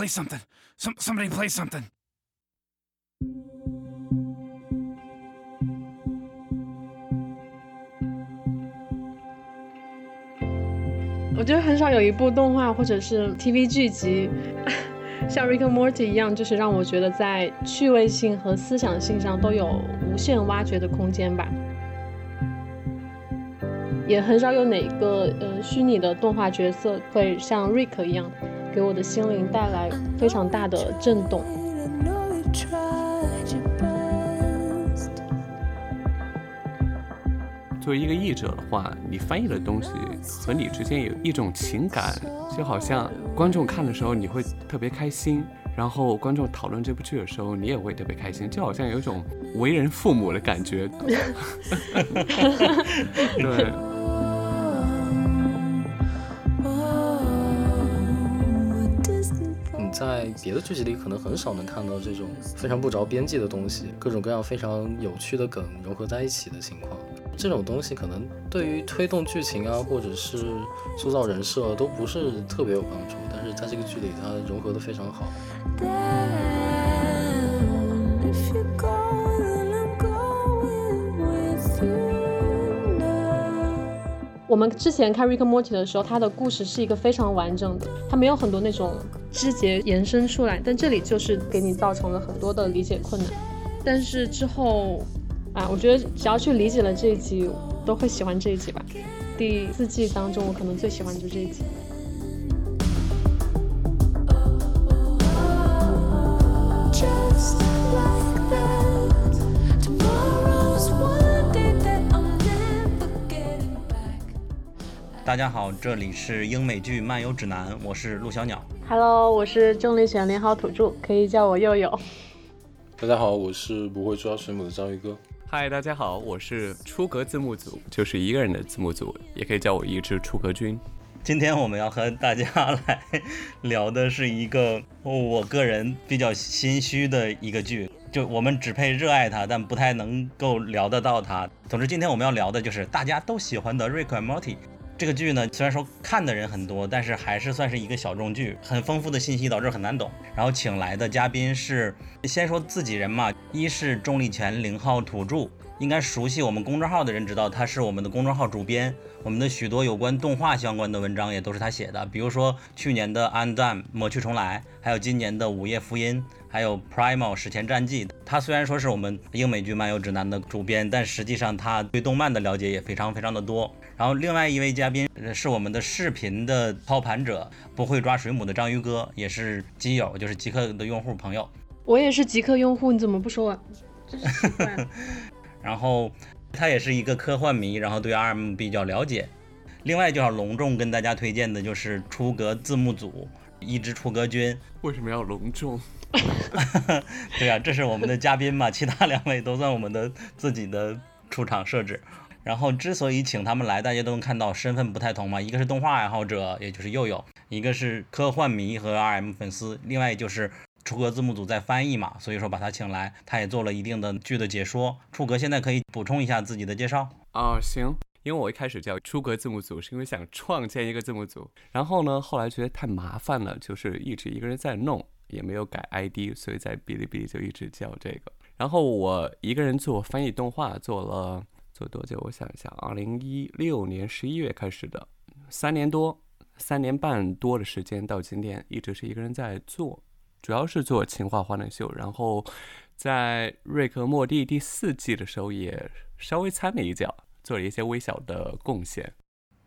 play something. Some somebody play something. 我觉得很少有一部动画或者是 TV 剧集，像 Rick Morty 一样，就是让我觉得在趣味性和思想性上都有无限挖掘的空间吧。也很少有哪个呃虚拟的动画角色会像 Rick 一样，给我的心灵带来非常大的震动。作为一个译者的话，你翻译的东西和你之间有一种情感，就好像观众看的时候你会特别开心，然后观众讨论这部剧的时候你也会特别开心，就好像有一种为人父母的感觉。对。别的剧集里可能很少能看到这种非常不着边际的东西，各种各样非常有趣的梗融合在一起的情况。这种东西可能对于推动剧情啊，或者是塑造人设都不是特别有帮助，但是在这个剧里它融合的非常好。我们之前看《Rick and Morty》的时候，它的故事是一个非常完整的，它没有很多那种枝节延伸出来，但这里就是给你造成了很多的理解困难。但是之后。啊，我觉得只要去理解了这一集，都会喜欢这一集吧。第四季当中，我可能最喜欢就是这一集。大家好，这里是英美剧漫游指南，我是陆小鸟。Hello，我是重力选连好土著，可以叫我佑佑。大家好，我是不会抓水母的章鱼哥。嗨，大家好，我是出格字幕组，就是一个人的字幕组，也可以叫我一只出格君。今天我们要和大家来聊的是一个我个人比较心虚的一个剧，就我们只配热爱它，但不太能够聊得到它。总之，今天我们要聊的就是大家都喜欢的《Rick and Morty》。这个剧呢，虽然说看的人很多，但是还是算是一个小众剧，很丰富的信息导致很难懂。然后请来的嘉宾是，先说自己人嘛，一是重力前零号土著，应该熟悉我们公众号的人知道他是我们的公众号主编，我们的许多有关动画相关的文章也都是他写的，比如说去年的《Undone》抹去重来，还有今年的《午夜福音》。还有《Primal 史前战记》，他虽然说是我们英美剧漫游指南的主编，但实际上他对动漫的了解也非常非常的多。然后另外一位嘉宾是我们的视频的操盘者，不会抓水母的章鱼哥，也是基友，就是极客的用户朋友。我也是极客用户，你怎么不说我？然后他也是一个科幻迷，然后对 RM 比较了解。另外就要隆重跟大家推荐的就是出格字幕组，一只出格君。为什么要隆重？对啊，这是我们的嘉宾嘛，其他两位都算我们的自己的出场设置。然后之所以请他们来，大家都能看到身份不太同嘛，一个是动画爱好者，也就是佑佑；一个是科幻迷和 RM 粉丝，另外就是出格字幕组在翻译嘛，所以说把他请来，他也做了一定的剧的解说。出格现在可以补充一下自己的介绍啊，行，因为我一开始叫出格字幕组，是因为想创建一个字幕组，然后呢，后来觉得太麻烦了，就是一直一个人在弄。也没有改 ID，所以在哔哩哔哩就一直叫这个。然后我一个人做翻译动画，做了做多久？我想一下，二零一六年十一月开始的，三年多，三年半多的时间，到今天一直是一个人在做，主要是做情话欢乐秀。然后在瑞克莫蒂第四季的时候，也稍微参了一脚，做了一些微小的贡献。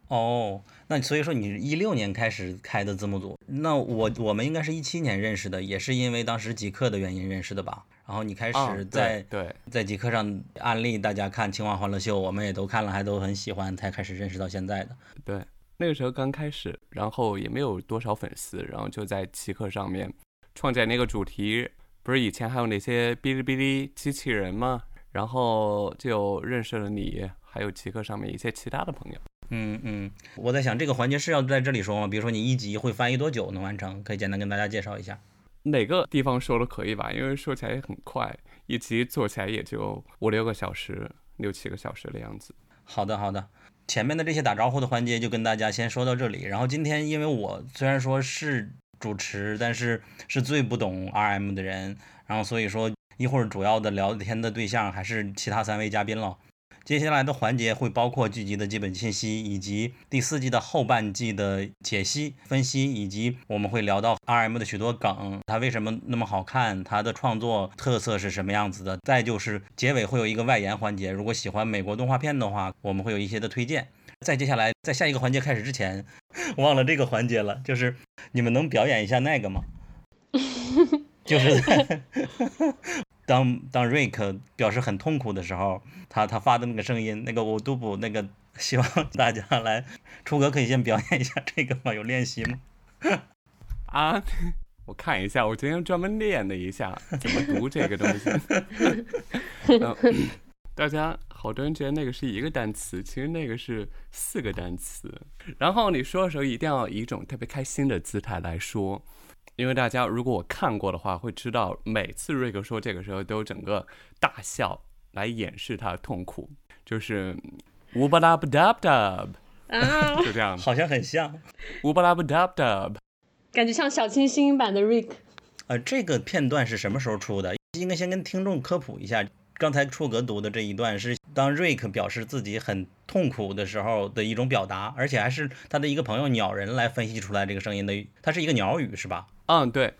哦，那所以说你是一六年开始开的字幕组，那我我们应该是一七年认识的，也是因为当时极客的原因认识的吧？然后你开始在对在极客上安利大家看《青蛙欢乐秀》，我们也都看了，还都很喜欢，才开始认识到现在的。对，那个时候刚开始，然后也没有多少粉丝，然后就在极客上面创建那个主题，不是以前还有那些哔哩哔哩机器人吗？然后就认识了你，还有极客上面一些其他的朋友。嗯嗯，我在想这个环节是要在这里说吗？比如说你一集会翻译多久能完成？可以简单跟大家介绍一下。哪个地方说都可以吧，因为说起来也很快，一集做起来也就五六个小时、六七个小时的样子。好的好的，前面的这些打招呼的环节就跟大家先说到这里。然后今天因为我虽然说是主持，但是是最不懂 RM 的人。然后所以说一会儿主要的聊天的对象还是其他三位嘉宾了。接下来的环节会包括剧集的基本信息，以及第四季的后半季的解析、分析，以及我们会聊到 RM 的许多梗，它为什么那么好看，它的创作特色是什么样子的。再就是结尾会有一个外延环节，如果喜欢美国动画片的话，我们会有一些的推荐。在接下来，在下一个环节开始之前，忘了这个环节了，就是你们能表演一下那个吗？就是在 当当瑞克表示很痛苦的时候，他他发的那个声音，那个我都不那个，希望 大家来，初哥可以先表演一下这个吗？有练习吗？啊，我看一下，我今天专门练了一下怎么读这个东西。大家好多人觉得那个是一个单词，其实那个是四个单词。然后你说的时候一定要以一种特别开心的姿态来说，因为大家如果我看过的话，会知道每次瑞克说这个时候都整个大笑来掩饰他的痛苦，就是乌巴拉布达布达，啊，就这样，好像很像。乌巴拉布达布达。感觉像小清新版的 Rick。呃，这个片段是什么时候出的？应该先跟听众科普一下。刚才出格读的这一段是当瑞克表示自己很痛苦的时候的一种表达，而且还是他的一个朋友鸟人来分析出来这个声音的，它是一个鸟语是吧？嗯，对，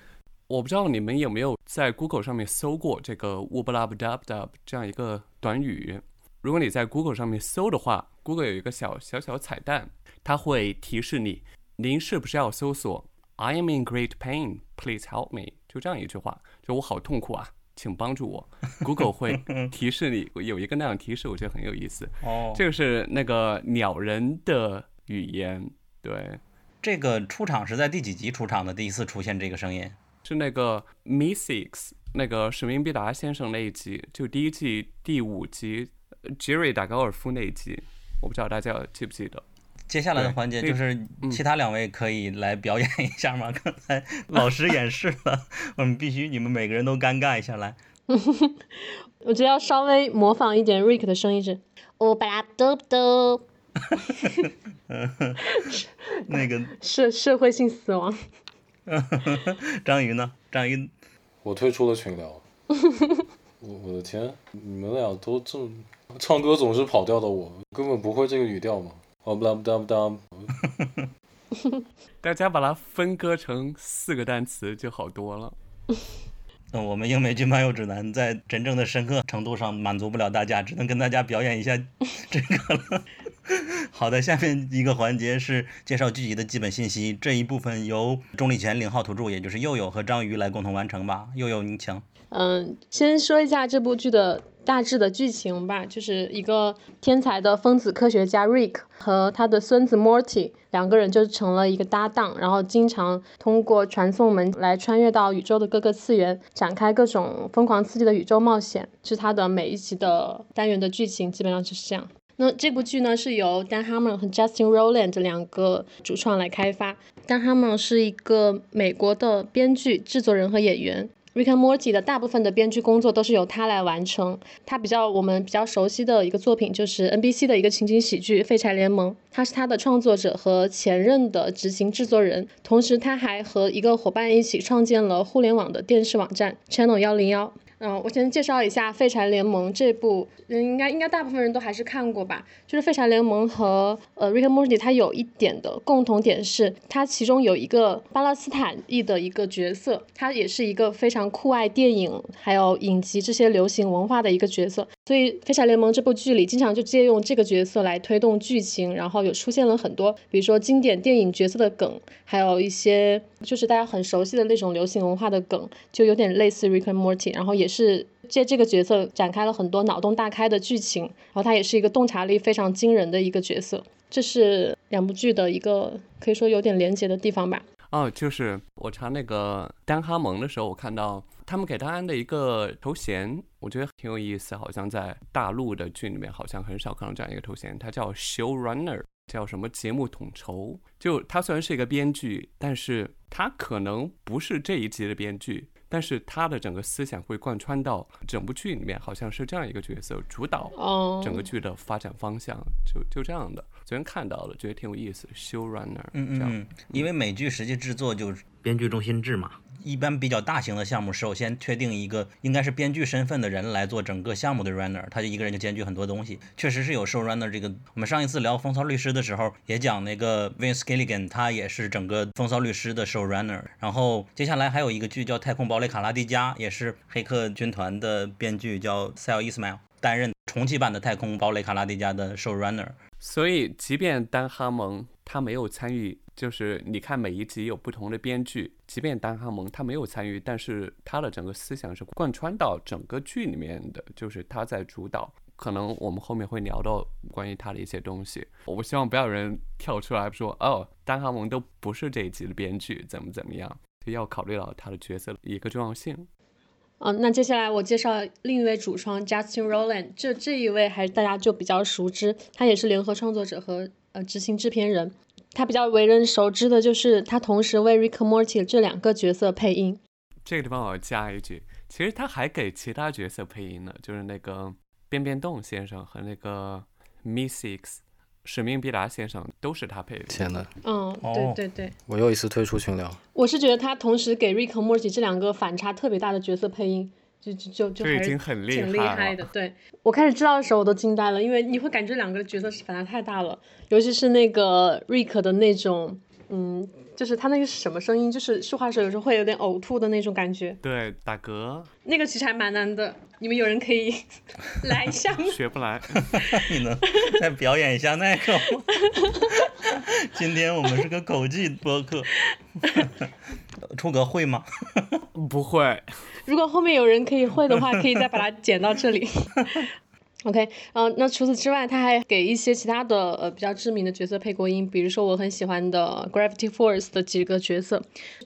我不知道你们有没有在 Google 上面搜过这个 w u b l a b d a b d a b 这样一个短语。如果你在 Google 上面搜的话，Google 有一个小小小彩蛋，它会提示你，您是不是要搜索 I am in great pain, please help me，就这样一句话，就我好痛苦啊，请帮助我。Google 会 提示你，有一个那样提示，我觉得很有意思。哦，这个是那个鸟人的语言，对，这个出场是在第几集出场的？第一次出现这个声音？是那个 Mystics 那个史明必达先生那一集，就第一季第五集杰瑞打高尔夫那一集，我不知道大家记不记得。接下来的环节就是嗯其他两位可以来表演一下吗？刚才老师演示了，我们必须你们每个人都尴尬一下来。我觉得要稍微模仿一点 Rick 的声音是，哦巴拉嘚嘚，那个社社会性死亡。章鱼呢？章鱼我退出了群聊。我我的天，你们俩都这么唱歌总是跑调的我，根本不会这个语调嘛。哦不啦不哒不哒，大家把它分割成四个单词就好多了。嗯，我们英美剧漫游指南在真正的深刻程度上满足不了大家，只能跟大家表演一下 这个了。好的，下面一个环节是介绍剧集的基本信息，这一部分由钟立全领号土著，也就是佑佑和章鱼来共同完成吧。佑佑，你请。嗯，先说一下这部剧的大致的剧情吧，就是一个天才的分子科学家 Rick 和他的孙子 Morty 两个人就成了一个搭档，然后经常通过传送门来穿越到宇宙的各个次元，展开各种疯狂刺激的宇宙冒险。是他的每一集的单元的剧情基本上就是这样。那这部剧呢是由 Dan Harmon 和 Justin Roiland 这两个主创来开发。Dan Harmon 是一个美国的编剧、制作人和演员。Rick and Morty 的大部分的编剧工作都是由他来完成。他比较我们比较熟悉的一个作品就是 NBC 的一个情景喜剧《废柴联盟》，他是他的创作者和前任的执行制作人，同时他还和一个伙伴一起创建了互联网的电视网站 Channel 幺零幺。嗯，我先介绍一下《废柴联盟》这部，嗯，应该应该大部分人都还是看过吧。就是《废柴联盟》和呃《Rick and Morty》，它有一点的共同点是，它其中有一个巴勒斯坦裔的一个角色，他也是一个非常酷爱电影还有影集这些流行文化的一个角色。所以《废柴联盟》这部剧里，经常就借用这个角色来推动剧情，然后有出现了很多，比如说经典电影角色的梗，还有一些就是大家很熟悉的那种流行文化的梗，就有点类似 Rick and Morty，然后也是借这个角色展开了很多脑洞大开的剧情，然后他也是一个洞察力非常惊人的一个角色，这是两部剧的一个可以说有点连结的地方吧。哦，就是我查那个丹哈蒙的时候，我看到他们给他安的一个头衔，我觉得挺有意思。好像在大陆的剧里面，好像很少看到这样一个头衔，他叫 showrunner，叫什么节目统筹。就他虽然是一个编剧，但是他可能不是这一集的编剧，但是他的整个思想会贯穿到整部剧里面，好像是这样一个角色主导哦，整个剧的发展方向，就就这样的。昨天看到了，觉得挺有意思的。Showrunner，嗯嗯嗯，因为美剧实际制作就是编剧中心制嘛。一般比较大型的项目，首先确定一个应该是编剧身份的人来做整个项目的 runner，他就一个人就兼具很多东西。确实是有 show runner 这个。我们上一次聊《风骚律师》的时候也讲那个 Vince Gilligan，他也是整个《风骚律师》的 show runner。然后接下来还有一个剧叫《太空堡垒卡拉迪加》，也是《黑客军团》的编剧叫 Sal Ismail 担任重启版的《太空堡垒卡拉迪加》的 show runner。所以，即便丹哈蒙他没有参与。就是你看每一集有不同的编剧，即便丹哈蒙他没有参与，但是他的整个思想是贯穿到整个剧里面的，就是他在主导。可能我们后面会聊到关于他的一些东西。我不希望不要有人跳出来说哦，丹哈蒙都不是这一集的编剧，怎么怎么样，就要考虑到他的角色一个重要性。嗯，那接下来我介绍另一位主创 Justin Rowland，这这一位还大家就比较熟知，他也是联合创作者和呃执行制片人。他比较为人熟知的就是他同时为 Rick Morty 这两个角色配音。这个地方我要加一句，其实他还给其他角色配音呢，就是那个变变动先生和那个 Miss X 使命必达先生都是他配的。天呐，嗯，对对对，我又一次退出群聊。我是觉得他同时给 Rick Morty 这两个反差特别大的角色配音。就就就就已经很厉害挺厉害的，对我开始知道的时候我都惊呆了，因为你会感觉两个角色是反差太大了，尤其是那个 Rick 的那种，嗯，就是他那个是什么声音，就是说话时候有时候会有点呕吐的那种感觉，对，打嗝，那个其实还蛮难的，你们有人可以 来一下吗？学不来 你能再表演一下那个吗？今天我们是个口技播客，出格会吗？不会。如果后面有人可以会的话，可以再把它剪到这里。OK，嗯，那除此之外，他还给一些其他的呃比较知名的角色配过音，比如说我很喜欢的 Gravity Force 的几个角色，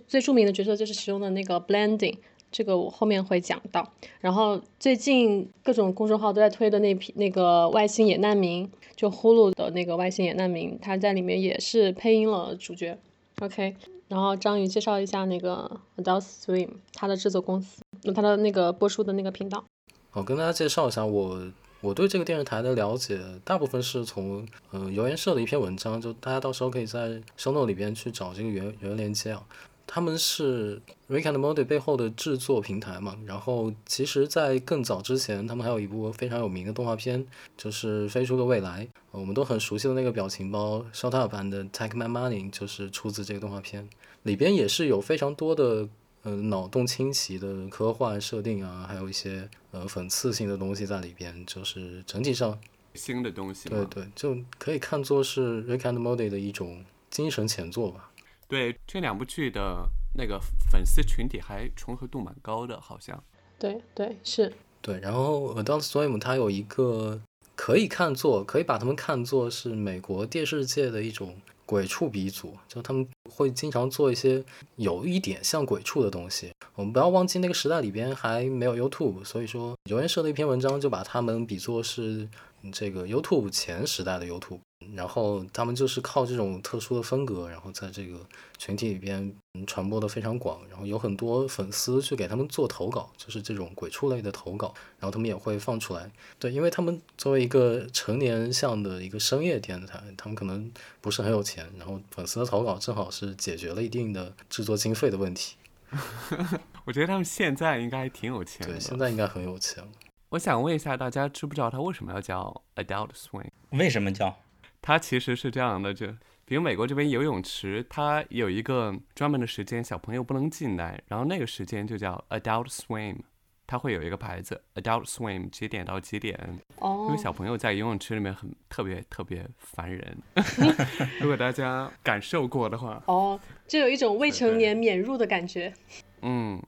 最著名的角色就是其中的那个 Blending，这个我后面会讲到。然后最近各种公众号都在推的那批那个外星野难民，就 Hulu 的那个外星野难民，他在里面也是配音了主角。OK。然后章鱼介绍一下那个 Adult Swim，他的制作公司，那他的那个播出的那个频道。我跟大家介绍一下，我我对这个电视台的了解，大部分是从嗯谣言社的一篇文章，就大家到时候可以在 Shono 里边去找这个原原链接啊。他们是 Rick and Morty 背后的制作平台嘛，然后其实，在更早之前，他们还有一部非常有名的动画片，就是《飞出个未来》，我们都很熟悉的那个表情包 Shut Up 版的 Take My Money 就是出自这个动画片，里边也是有非常多的呃脑洞清奇的科幻设定啊，还有一些呃讽刺性的东西在里边，就是整体上新的东西，对对，就可以看作是 Rick and Morty 的一种精神前作吧。对这两部剧的那个粉丝群体还重合度蛮高的，好像。对对是。对，然后 Adult Swim 它有一个可以看作，可以把他们看作是美国电视界的一种鬼畜鼻祖，就他们会经常做一些有一点像鬼畜的东西。我们不要忘记那个时代里边还没有 YouTube，所以说有人设的一篇文章就把他们比作是这个 YouTube 前时代的 YouTube。然后他们就是靠这种特殊的风格，然后在这个群体里边传播的非常广，然后有很多粉丝去给他们做投稿，就是这种鬼畜类的投稿，然后他们也会放出来。对，因为他们作为一个成年向的一个深夜电台，他们可能不是很有钱，然后粉丝的投稿正好是解决了一定的制作经费的问题。我觉得他们现在应该挺有钱的。对，现在应该很有钱。我想问一下大家，知不知道他为什么要叫 Adult Swim？为什么叫？它其实是这样的，就比如美国这边游泳池，它有一个专门的时间，小朋友不能进来，然后那个时间就叫 Adult Swim，它会有一个牌子 Adult Swim 几点到几点。哦。因为小朋友在游泳池里面很特别特别烦人。如果大家感受过的话。哦，就有一种未成年免入的感觉。嗯，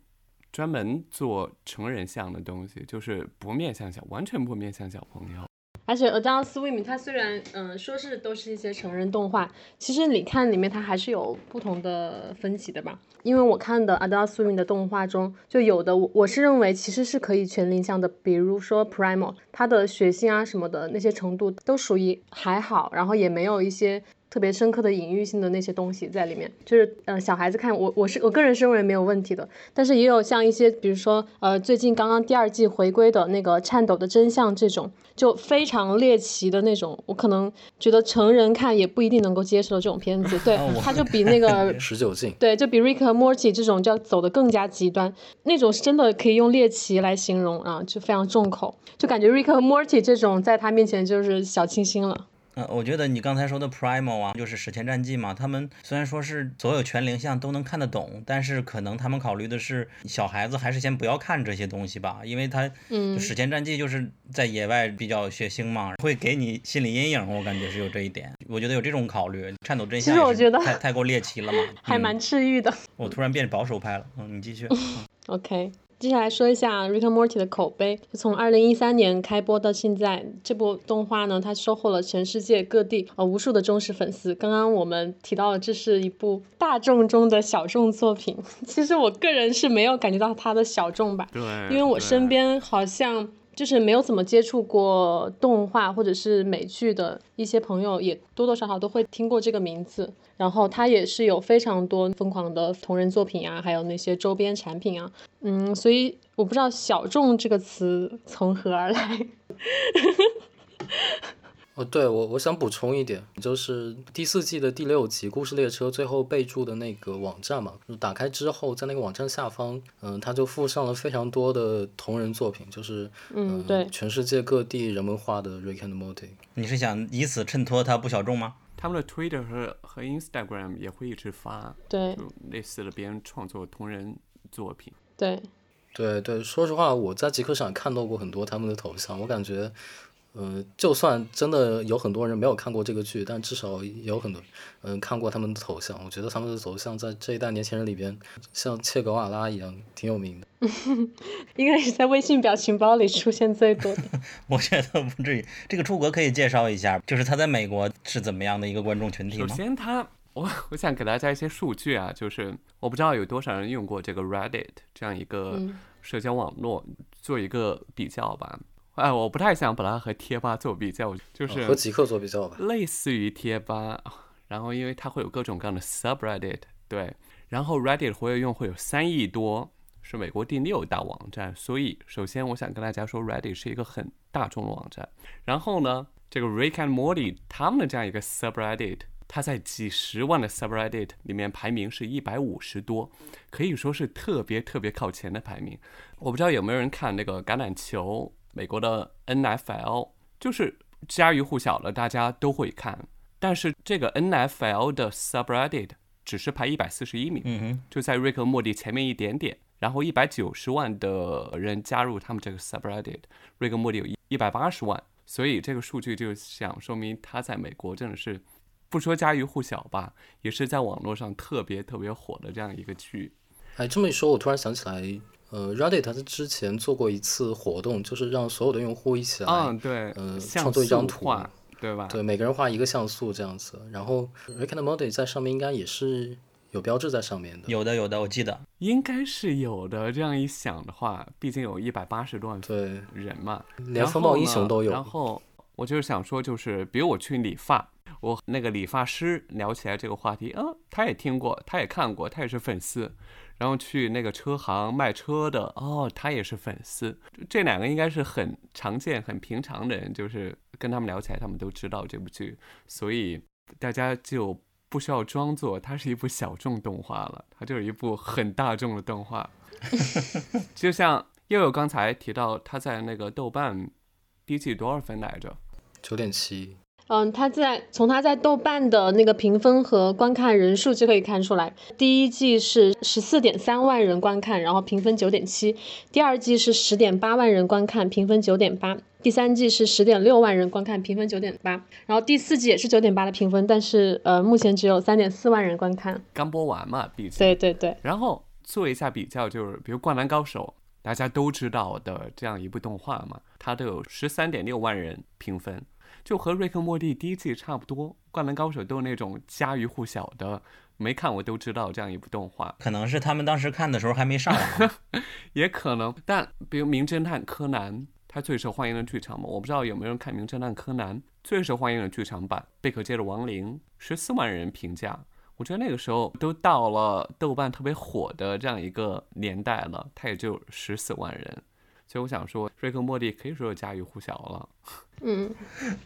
专门做成人向的东西，就是不面向小，完全不面向小朋友。而且 Adult Swim 它虽然嗯说是都是一些成人动画，其实你看里面它还是有不同的分歧的吧。因为我看的 Adult Swim 的动画中，就有的我我是认为其实是可以全龄向的，比如说 Primal，它的血腥啊什么的那些程度都属于还好，然后也没有一些特别深刻的隐喻性的那些东西在里面，就是呃小孩子看我我是我个人是认为没有问题的，但是也有像一些比如说呃最近刚刚第二季回归的那个颤抖的真相这种就非常猎奇的那种，我可能觉得成人看也不一定能够接受的这种片子，对哦我，它就比那个 十九禁。对，就比 Rick 和 Morty 这种就要走的更加极端，那种是真的可以用猎奇来形容啊，就非常重口，就感觉 Rick 和 Morty 这种在他面前就是小清新了。嗯，我觉得你刚才说的 Primal 啊，就是史前战记嘛，他们虽然说是所有全龄向都能看得懂，但是可能他们考虑的是小孩子还是先不要看这些东西吧，因为他嗯史前战记就是在野外比较血腥嘛，会给你心理阴影，我感觉是有这一点，我觉得有这种考虑。颤抖真相也是实我觉得太太过猎奇了嘛，嗯还蛮治愈的。我突然变保守派了，嗯，你继续。OK，接下来说一下《Rick and Morty》的口碑。就从二零一三年开播到现在，这部动画呢，它收获了全世界各地呃无数的忠实粉丝。刚刚我们提到了，这是一部大众中的小众作品。其实我个人是没有感觉到它的小众吧，对，因为我身边好像就是没有怎么接触过动画或者是美剧的一些朋友，也多多少少都会听过这个名字。然后他也是有非常多疯狂的同人作品啊，还有那些周边产品啊，嗯，所以我不知道“小众”这个词从何而来。哦，对我我想补充一点，就是第四季的第六集《故事列车》最后备注的那个网站嘛，就打开之后，在那个网站下方，嗯、它就附上了非常多的同人作品，就是嗯对全世界各地人们画的 Rick and Morty。你是想以此衬托它不小众吗？他们的 Twitter 和和 Instagram 也会一直发，对就类似的别人创作同人作品。对，对对，说实话，我在极客上看到过很多他们的头像，我感觉，呃，就算真的有很多人没有看过这个剧，但至少也有很多嗯、看过他们的头像。我觉得他们的头像在这一代年轻人里边，像切格瓦拉一样挺有名的。应该是在微信表情包里出现最多的。我觉得不至于。这个出国可以介绍一下，就是他在美国是怎么样的一个观众群体首？先他，我我想给大家一些数据啊，就是我不知道有多少人用过这个 Reddit 这样一个嗯社交网络，做一个比较吧。哎，我不太想把它和贴吧做比较，就是呃和极客做比较吧。类似于贴吧，然后因为它会有各种各样的 subreddit，对，然后 Reddit 活跃用户有三亿多，是美国第六大网站，所以首先我想跟大家说，Reddit 是一个很大众的网站。然后呢，这个 Rick and Morty 他们的这样一个 subreddit，它在几十万的 subreddit 里面排名是一百五十多，可以说是特别特别靠前的排名。我不知道有没有人看那个橄榄球，美国的 NFL，就是家喻户晓了，大家都会看。但是这个 NFL 的 subreddit 只是排一百四十一名，嗯哼，就在瑞克和莫蒂前面一点点。然后一百九十万的人加入他们这个 subreddit，瑞克和莫蒂有一百八十万，所以这个数据就想说明他在美国真的是不说家喻户晓吧，也是在网络上特别特别火的这样一个剧。哎，这么一说，我突然想起来，呃，Reddit 它之前做过一次活动，就是让所有的用户一起来，嗯，对，呃创作一张图对吧？对，每个人画一个像素这样子。然后 Rick and Morty 在上面应该也是有标志在上面的。有的有的，我记得。应该是有的。这样一想的话，毕竟有一百八十多万对，人嘛，连风暴英雄都有。然后我就是想说，就是比如我去理发，我那个理发师聊起来这个话题，嗯，他也听过，他也看过，他也是粉丝。然后去那个车行卖车的，哦，他也是粉丝。这两个应该是很常见、很平常的人，就是跟他们聊起来，他们都知道这部剧，所以大家就不需要装作它是一部小众动画了，它就是一部很大众的动画。就像又有刚才提到，他在那个豆瓣第一季多少分来着？九点七，嗯，他在从他在豆瓣的那个评分和观看人数就可以看出来，第一季是十四点三万人观看，然后评分九点七；第二季是十点八万人观看，评分九点八；第三季是十点六万人观看，评分九点八；然后第四季也是九点八的评分，但是呃，目前只有三点四万人观看。刚播完嘛，毕竟。对对对，然后做一下比较，就是比如《灌篮高手》，大家都知道的这样一部动画嘛，它都有十三点六万人评分，就和《瑞克莫蒂》第一季差不多。《灌篮高手》都是那种家喻户晓的，没看我都知道这样一部动画，可能是他们当时看的时候还没上网。也可能。但比如《名侦探柯南》，它最受欢迎的剧场嘛，我不知道有没有人看《名侦探柯南》。最受欢迎的剧场版《贝克街的亡灵》，十四万人评价。我觉得那个时候都到了豆瓣特别火的这样一个年代了，它也就十四万人。所以我想说，瑞克莫蒂可以说家喻户晓了。嗯，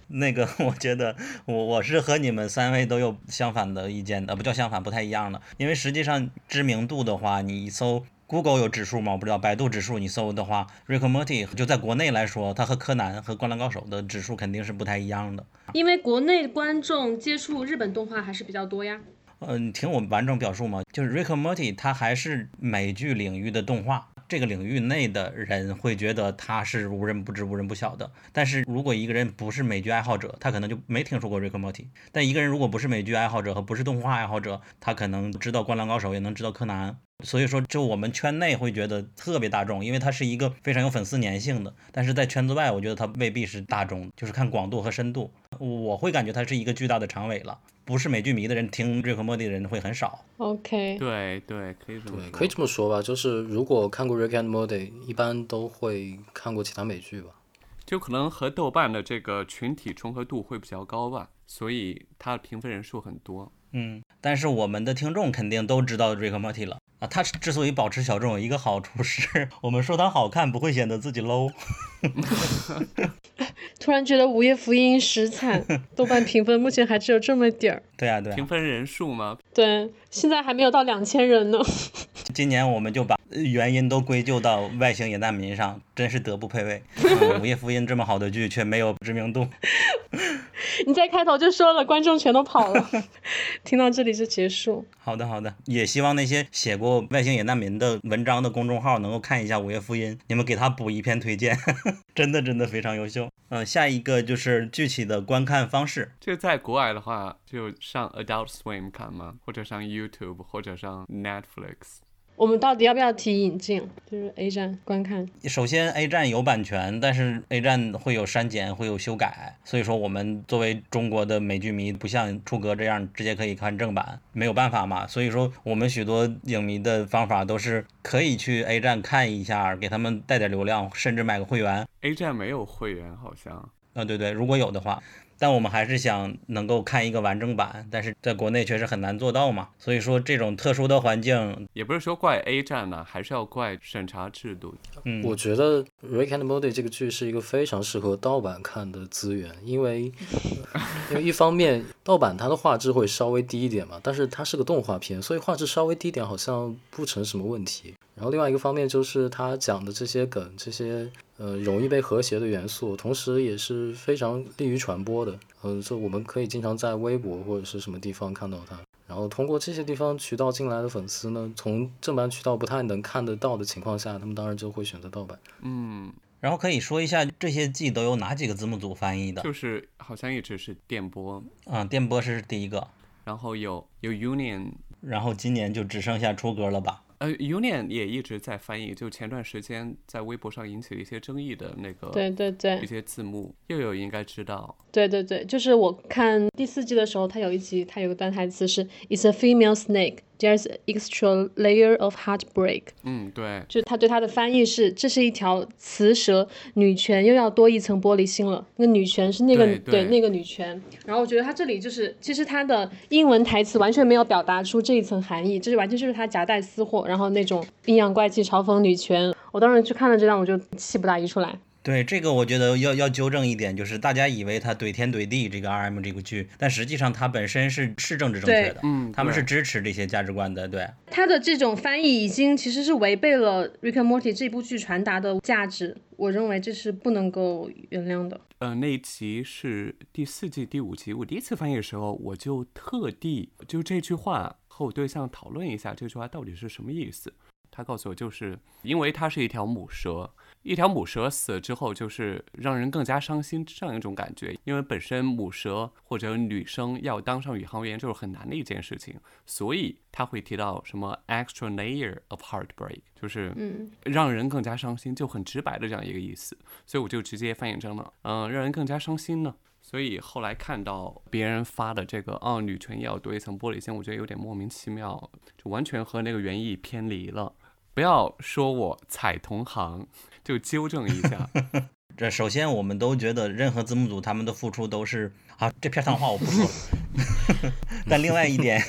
那个，我觉得我我是和你们三位都有相反的意见的，不叫相反，不太一样的。因为实际上知名度的话，你搜 Google 有指数吗？我不知道，百度指数你搜的话，瑞克莫蒂就在国内来说，它和柯南和灌篮高手的指数肯定是不太一样的。因为国内观众接触日本动画还是比较多呀。嗯，听我完整表述嘛，就是 Rick and Morty 它还是美剧领域的动画，这个领域内的人会觉得他是无人不知、无人不晓的。但是如果一个人不是美剧爱好者，他可能就没听说过 Rick and Morty。但一个人如果不是美剧爱好者和不是动画爱好者，他可能知道灌篮高手，也能知道柯南。所以说，就我们圈内会觉得特别大众，因为它是一个非常有粉丝粘性的。但是在圈子外，我觉得它未必是大众，就是看广度和深度。我会感觉它是一个巨大的长尾了。不是美剧迷的人听瑞克莫蒂的人会很少。OK，对对，可以这么对，说。可以这么说吧，就是如果看过《Rick and Morty》，一般都会看过其他美剧吧。就可能和豆瓣的这个群体重合度会比较高吧，所以它的评分人数很多。嗯，但是我们的听众肯定都知道瑞克莫蒂了啊。它之所以保持小众，有一个好处是我们说它好看，不会显得自己 low。突然觉得《午夜福音》实惨，豆瓣评分目前还只有这么点儿。对啊、对啊、评分人数吗？对，现在还没有到两千人呢。今年我们就把原因都归咎到外星野难民上，真是德不配位。嗯午夜福音这么好的剧却没有知名度。你在开头就说了，观众全都跑了。听到这里就结束。好的，好的，也希望那些写过外星野难民的文章的公众号能够看一下《午夜福音》，你们给他补一篇推荐，真的真的非常优秀。嗯、下一个就是具体的观看方式，就在国外的话，就上 Adult Swim 看吗？或者上 YouTube，或者上 Netflix。我们到底要不要提引进？就是 A 站观看。首先 A 站有版权，但是 A 站会有删减，会有修改，所以说我们作为中国的美剧迷，不像出格这样直接可以看正版，没有办法嘛。所以说我们许多影迷的方法都是可以去 A 站看一下，给他们带点流量，甚至买个会员。A 站没有会员，好像。啊，对对，如果有的话，但我们还是想能够看一个完整版，但是在国内确实很难做到嘛。所以说这种特殊的环境，也不是说怪 A 站呢、还是要怪审查制度。嗯，我觉得《Rick and Morty》这个剧是一个非常适合盗版看的资源，因为因为一方面盗版它的画质会稍微低一点嘛，但是它是个动画片，所以画质稍微低一点好像不成什么问题。然后另外一个方面就是它讲的这些梗，这些呃容易被和谐的元素，同时也是非常利于传播的。嗯、这我们可以经常在微博或者是什么地方看到它。然后通过这些地方渠道进来的粉丝呢，从正版渠道不太能看得到的情况下，他们当然就会选择盗版。嗯，然后可以说一下这些季都有哪几个字幕组翻译的？就是好像一直是电波，啊，电波是第一个，然后有有 Union，然后今年就只剩下出格了吧？呃，Union 也一直在翻译，就前段时间在微博上引起了一些争议的那个对对对。一些字幕，又有应该知道，对对对，就是我看第四季的时候，它有一集，它有个段台词是 "It's a female snake, there's extra layer of heartbreak"，嗯，对，就是他对他的翻译是这是一条雌蛇，女权又要多一层玻璃心了。那女权是那个对对那个女权，然后我觉得他这里就是其实他的英文台词完全没有表达出这一层含义，这是完全就是他夹带私货，然后那种阴阳怪气嘲讽女权。我当时去看了这段，我就气不打一处来。对这个，我觉得要要纠正一点，就是大家以为他怼天怼地这个 R M 这个剧，但实际上他本身是是政治正确的，嗯，他们是支持这些价值观的，对。他的这种翻译已经其实是违背了《Rick and Morty》这部剧传达的价值，我认为这是不能够原谅的。呃，那一集是第四季第五集，我第一次翻译的时候，我就特地就这句话和我对象讨论一下，这句话到底是什么意思。他告诉我，就是因为它是一条母蛇，一条母蛇死了之后，就是让人更加伤心这样一种感觉。因为本身母蛇或者女生要当上宇航员就是很难的一件事情，所以他会提到什么 extra layer of heartbreak，就是嗯让人更加伤心，就很直白的这样一个意思。所以我就直接翻译成了，嗯、让人更加伤心呢。所以后来看到别人发的这个，哦，女权也要多一层玻璃心，我觉得有点莫名其妙，就完全和那个原意偏离了。不要说我踩同行，就纠正一下。这首先我们都觉得任何字幕组他们的付出都是啊，这片脏话我不说了。但另外一点，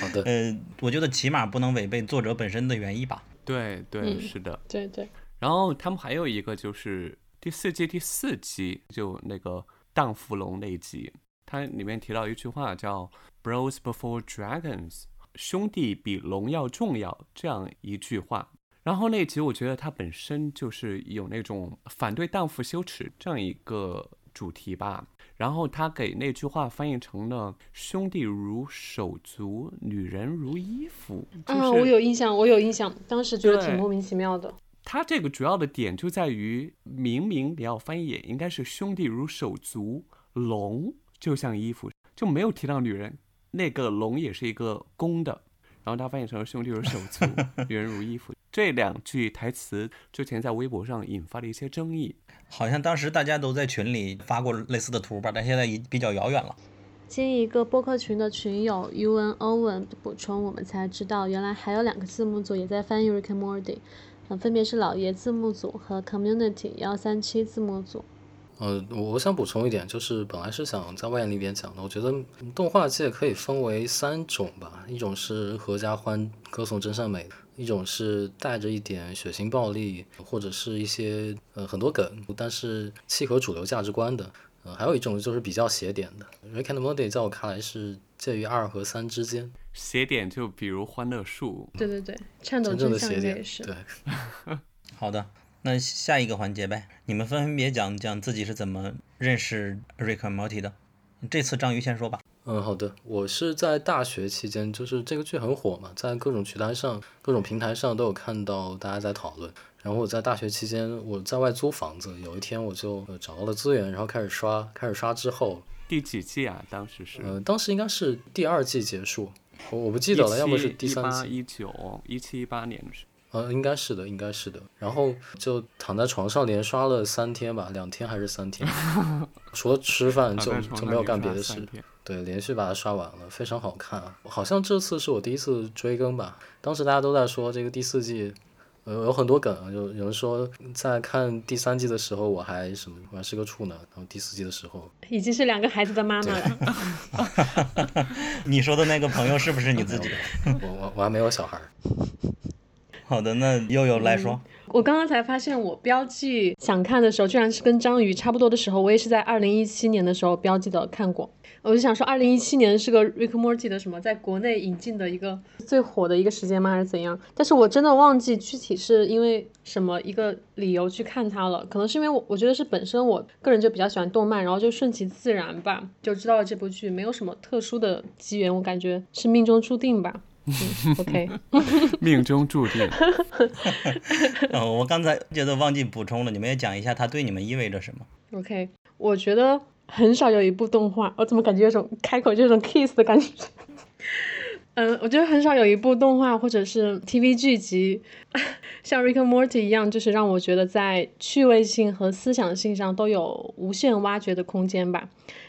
好的，呃，我觉得起码不能违背作者本身的原意吧。对对，嗯是的。对对，然后他们还有一个就是第四季第四集，就那个荡妇龙那一集，它里面提到一句话叫 “Bros before dragons”，兄弟比龙要重要这样一句话。然后那一集我觉得它本身就是有那种反对荡妇羞耻这样一个主题吧。然后他给那句话翻译成了“兄弟如手足，女人如衣服”，就是、啊，我有印象，我有印象，当时觉得挺莫名其妙的。他这个主要的点就在于，明明你要翻译也应该是兄弟如手足，龙就像衣服，就没有提到女人。那个龙也是一个公的，然后他翻译成了兄弟如手足，女人如衣服。这两句台词之前在微博上引发了一些争议。好像当时大家都在群里发过类似的图吧，但现在已比较遥远了。经一个播客群的群友 UN Owen 的补充，我们才知道原来还有两个字幕组也在翻译 Rick and Morty，嗯，分别是老爷字幕组和 Community 幺三七字幕组。呃，我我想补充一点，就是本来是想在外延里边讲的，我觉得动画界可以分为三种吧，一种是合家欢，歌颂真善美；一种是带着一点血腥暴力，或者是一些呃很多梗，但是契合主流价值观的。呃，还有一种就是比较邪点的。Rick and Morty 在我看来是介于二和三之间，邪点就比如欢乐树，对对对，颤抖真正的邪点。对，好的，那下一个环节呗，你们分别讲讲自己是怎么认识 Rick and Morty 的。这次章鱼先说吧。嗯，好的。我是在大学期间，就是这个剧很火嘛，在各种渠道上、各种平台上都有看到大家在讨论。然后我在大学期间，我在外租房子，有一天我就呃找到了资源，然后开始刷。开始刷之后，第几季啊？当时是呃，当时应该是第二季结束，我我不记得了，要么是第三季，一九一七一八年是。呃，应该是的，应该是的。然后就躺在床上连刷了三天吧，两天还是三天，除了吃饭就就没有干别的事。对，连续把它刷完了，非常好看啊！好像这次是我第一次追更吧。当时大家都在说这个第四季，呃，有很多梗啊，有有人说在看第三季的时候我还什么，我还是个处男，然后第四季的时候，已经是两个孩子的妈妈了。你说的那个朋友是不是你自己？我我我还没有小孩。好的，那悠悠来说。我刚刚才发现，我标记想看的时候，居然是跟章鱼差不多的时候。我也是在二零一七年的时候标记的看过。我就想说，二零一七年是个 Rick Morty 的什么，在国内引进的一个最火的一个时间吗？还是怎样？但是我真的忘记具体是因为什么一个理由去看它了。可能是因为我我觉得是本身我个人就比较喜欢动漫，然后就顺其自然吧，就知道了这部剧，没有什么特殊的机缘，我感觉是命中注定吧。嗯，OK，命中注定。哦，我刚才觉得忘记补充了，你们也讲一下它对你们意味着什么。OK，我觉得很少有一部动画，我怎么感觉有种开口就有种 kiss 的感觉？嗯，我觉得很少有一部动画或者是 TV 剧集，像 Rick and Morty 一样，就是让我觉得在趣味性和思想性上都有无限挖掘的空间吧。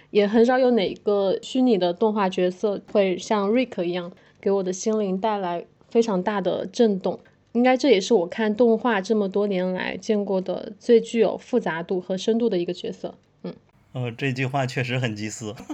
也很少有哪个虚拟的动画角色会像 Rick 一样，给我的心灵带来非常大的震动。应该这也是我看动画这么多年来见过的最具有复杂度和深度的一个角色。嗯呃，这句话确实很祭祀。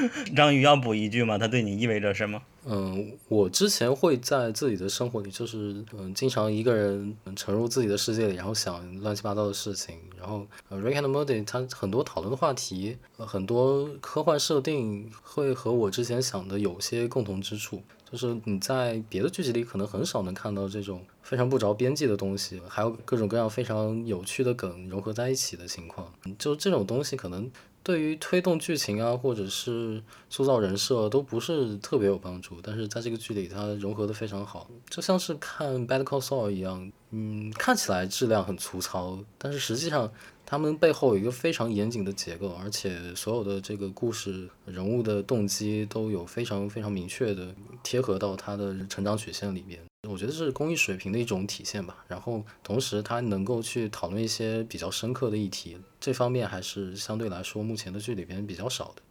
章鱼要补一句吗？它对你意味着什么？嗯，我之前会在自己的生活里，就是嗯，经常一个人沉入自己的世界里，然后想乱七八糟的事情。然后呃，Rick and Morty 它很多讨论的话题，很多科幻设定会和我之前想的有些共同之处。就是你在别的剧集里可能很少能看到这种非常不着边际的东西，还有各种各样非常有趣的梗融合在一起的情况。就这种东西可能对于推动剧情啊，或者是塑造人设都不是特别有帮助，但是在这个剧里它融合的非常好，就像是看《Better Call Saul》一样，嗯，看起来质量很粗糙，但是实际上他们背后有一个非常严谨的结构，而且所有的这个故事人物的动机都有非常非常明确的贴合到他的成长曲线里边。我觉得是工艺水平的一种体现吧。然后同时，它能够去讨论一些比较深刻的议题，这方面还是相对来说目前的剧里边比较少的。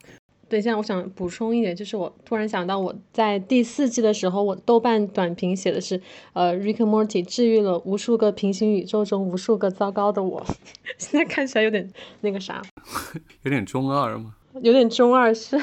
等一下，我想补充一点，就是我突然想到，我在第四季的时候，我豆瓣短评写的是，呃，Rick and Morty 治愈了无数个平行宇宙中无数个糟糕的我。现在看起来有点那个啥，有点中二吗？有点中二是。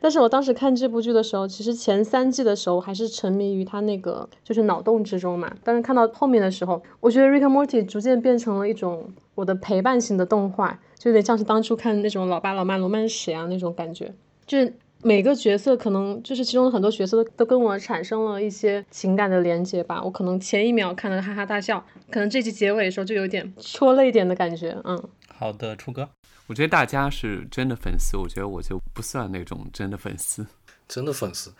但是我当时看这部剧的时候，其实前三季的时候还是沉迷于他那个就是脑洞之中嘛。但是看到后面的时候，我觉得 Rick and Morty 逐渐变成了一种我的陪伴型的动画，就有点像是当初看那种老爸老妈罗曼史啊那种感觉。就是每个角色可能就是其中很多角色都跟我产生了一些情感的连接吧。我可能前一秒看了哈哈大笑，可能这集结尾的时候就有点戳泪点的感觉。嗯，好的，初哥，我觉得大家是真的粉丝，我觉得我就不算那种真的粉丝，真的粉丝，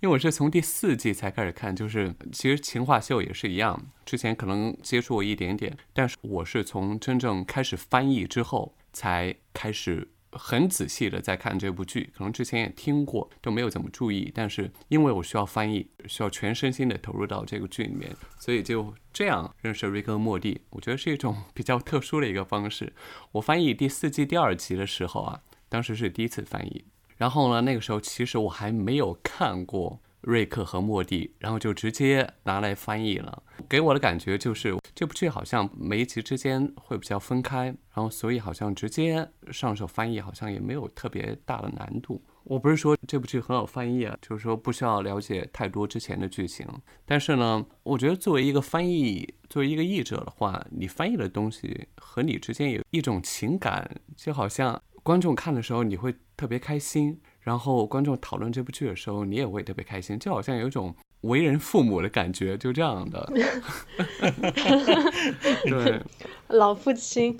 因为我是从第四季才开始看，就是其实情话秀也是一样，之前可能接触过一点点，但是我是从真正开始翻译之后才开始。很仔细的在看这部剧，可能之前也听过，都没有怎么注意。但是因为我需要翻译，需要全身心的投入到这个剧里面，所以就这样认识瑞克和莫蒂。我觉得是一种比较特殊的一个方式。我翻译第四季第二集的时候啊，当时是第一次翻译，然后呢，那个时候其实我还没有看过。瑞克和莫蒂，然后就直接拿来翻译了。给我的感觉就是这部剧好像每一集之间会比较分开，然后所以好像直接上手翻译好像也没有特别大的难度。我不是说这部剧很好翻译啊，就是说不需要了解太多之前的剧情。但是呢，我觉得作为一个翻译，作为一个译者的话，你翻译的东西和你之间有一种情感，就好像观众看的时候你会特别开心。然后观众讨论这部剧的时候，你也会特别开心，就好像有一种为人父母的感觉，就这样的。对，老父亲。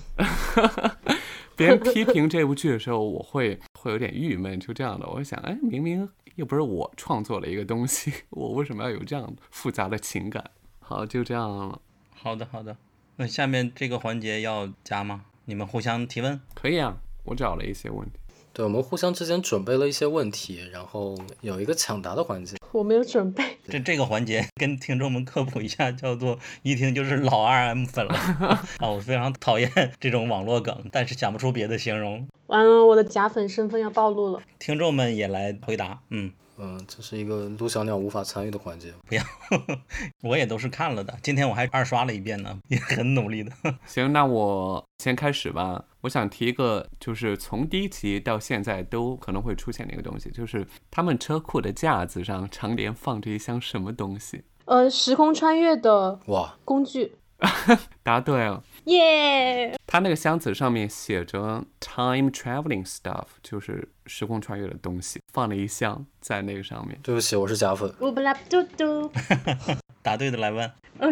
别人批评这部剧的时候，我会会有点郁闷，就这样的。我想，哎，明明又不是我创作了一个东西，我为什么要有这样复杂的情感？好，就这样了。好的，好的。那下面这个环节要加吗？你们互相提问？可以啊，我找了一些问题。对，我们互相之间准备了一些问题，然后有一个抢答的环节。我没有准备。这这个环节跟听众们科普一下，叫做一听就是老二 M 粉了 啊！我非常讨厌这种网络梗，但是想不出别的形容。完了，我的假粉身份要暴露了。听众们也来回答，嗯。嗯，这是一个陆小鸟无法参与的环节。不要，我也都是看了的。今天我还二刷了一遍呢，也很努力的。行，那我先开始吧。我想提一个，就是从第一集到现在都可能会出现的一个东西，就是他们车库的架子上常年放着一箱什么东西？呃，时空穿越的哇工具。答对了，耶！他那个箱子上面写着 time traveling stuff，就是时空穿越的东西，放了一箱在那个上面。对不起，我是假粉。我不拉嘟嘟。答对的来问。呃，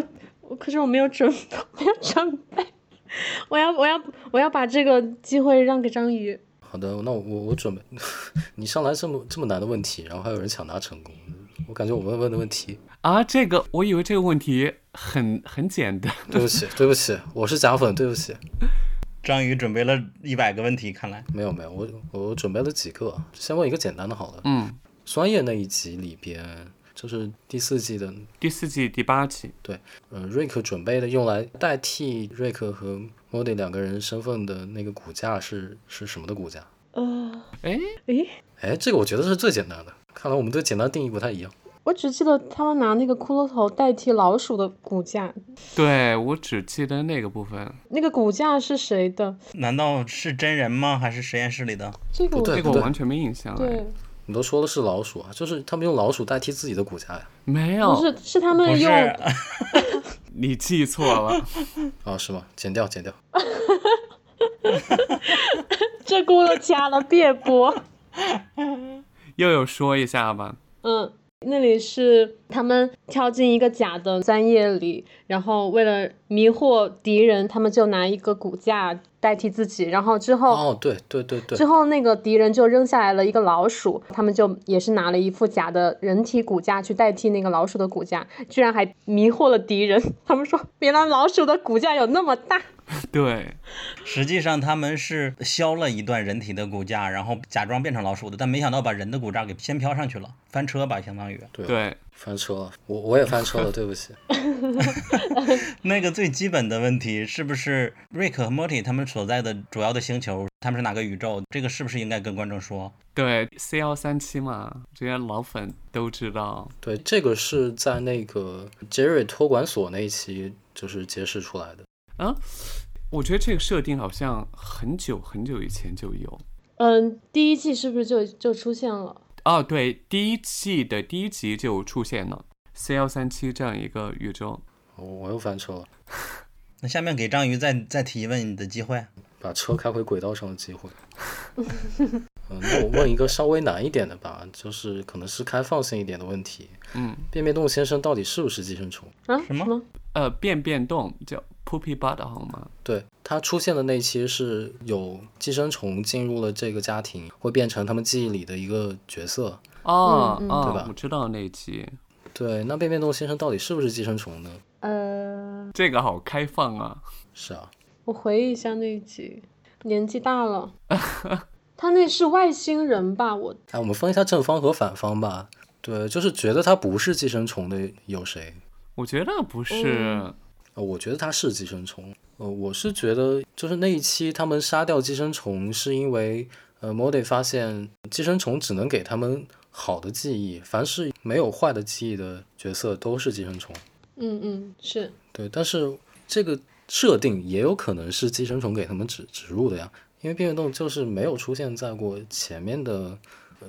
可是我没有准，没有准备。我要，我要，我要把这个机会让给章鱼。好的，那我我准备。你上来这么这么难的问题，然后还有人抢答成功，我感觉我问问的问题啊，这个我以为这个问题。很很简单，对不起，对不起，我是假粉，对不起。章鱼准备了一百个问题，看来没有没有，我我准备了几个，先问一个简单的，好了。嗯，酸叶那一集里边，就是第四季的第四季第八集，对，呃，瑞克准备的用来代替瑞克和莫迪两个人身份的那个骨架是是什么的骨架？呃，哎哎哎，这个我觉得是最简单的，看来我们对简单定义不太一样。我只记得他们拿那个骷髅头代替老鼠的骨架，对我只记得那个部分。那个骨架是谁的？难道是真人吗？还是实验室里的？这个这个我完全没印象。对，你都说的是老鼠啊，就是他们用老鼠代替自己的骨架呀？没有，不是，是他们用。你记错了。哦，是吗？剪掉，剪掉。这轱辘掐了，别播。又有说一下吧。嗯。那里是他们跳进一个假的钻叶里，然后为了迷惑敌人，他们就拿一个骨架代替自己，然后之后哦，对对对对，之后那个敌人就扔下来了一个老鼠，他们就也是拿了一副假的人体骨架去代替那个老鼠的骨架，居然还迷惑了敌人。他们说，原来老鼠的骨架有那么大。对，实际上他们是削了一段人体的骨架，然后假装变成老鼠的，但没想到把人的骨架给先飘上去了，翻车吧，相当于。对对，翻车了，我我也翻车了，对不起。那个最基本的问题是不是 Rick 和 Morty 他们所在的主要的星球，他们是哪个宇宙？这个是不是应该跟观众说？对，C 幺三七嘛，这些老粉都知道。对，这个是在那个杰瑞托管所那一期就是揭示出来的。啊，我觉得这个设定好像很久很久以前就有。嗯，第一季是不是就就出现了？哦，对，第一季的第一集就出现了 C 幺三七这样一个宇宙。我我又翻车了，那下面给章鱼再再提问你的机会。把车开回轨道上的机会。嗯，那我问一个稍微难一点的吧，就是可能是开放性一点的问题。嗯，变变动先生到底是不是寄生虫？啊？什么么？呃，变变动叫 Poopy Butt 好吗？对，它出现的那期是有寄生虫进入了这个家庭，会变成他们记忆里的一个角色。哦、对吧我知道那一集，对，那便便动先生到底是不是寄生虫呢？呃，这个好开放啊。是啊，我回忆一下那一集，年纪大了。他那是外星人吧？我哎，我们分一下正方和反方吧。对，就是觉得他不是寄生虫的有谁？我觉得不是，嗯呃，我觉得它是寄生虫。呃，我是觉得就是那一期他们杀掉寄生虫，是因为呃莫迪发现寄生虫只能给他们好的记忆，凡是没有坏的记忆的角色都是寄生虫。嗯嗯是对，但是这个设定也有可能是寄生虫给他们植植入的呀，因为变变动就是没有出现在过前面的。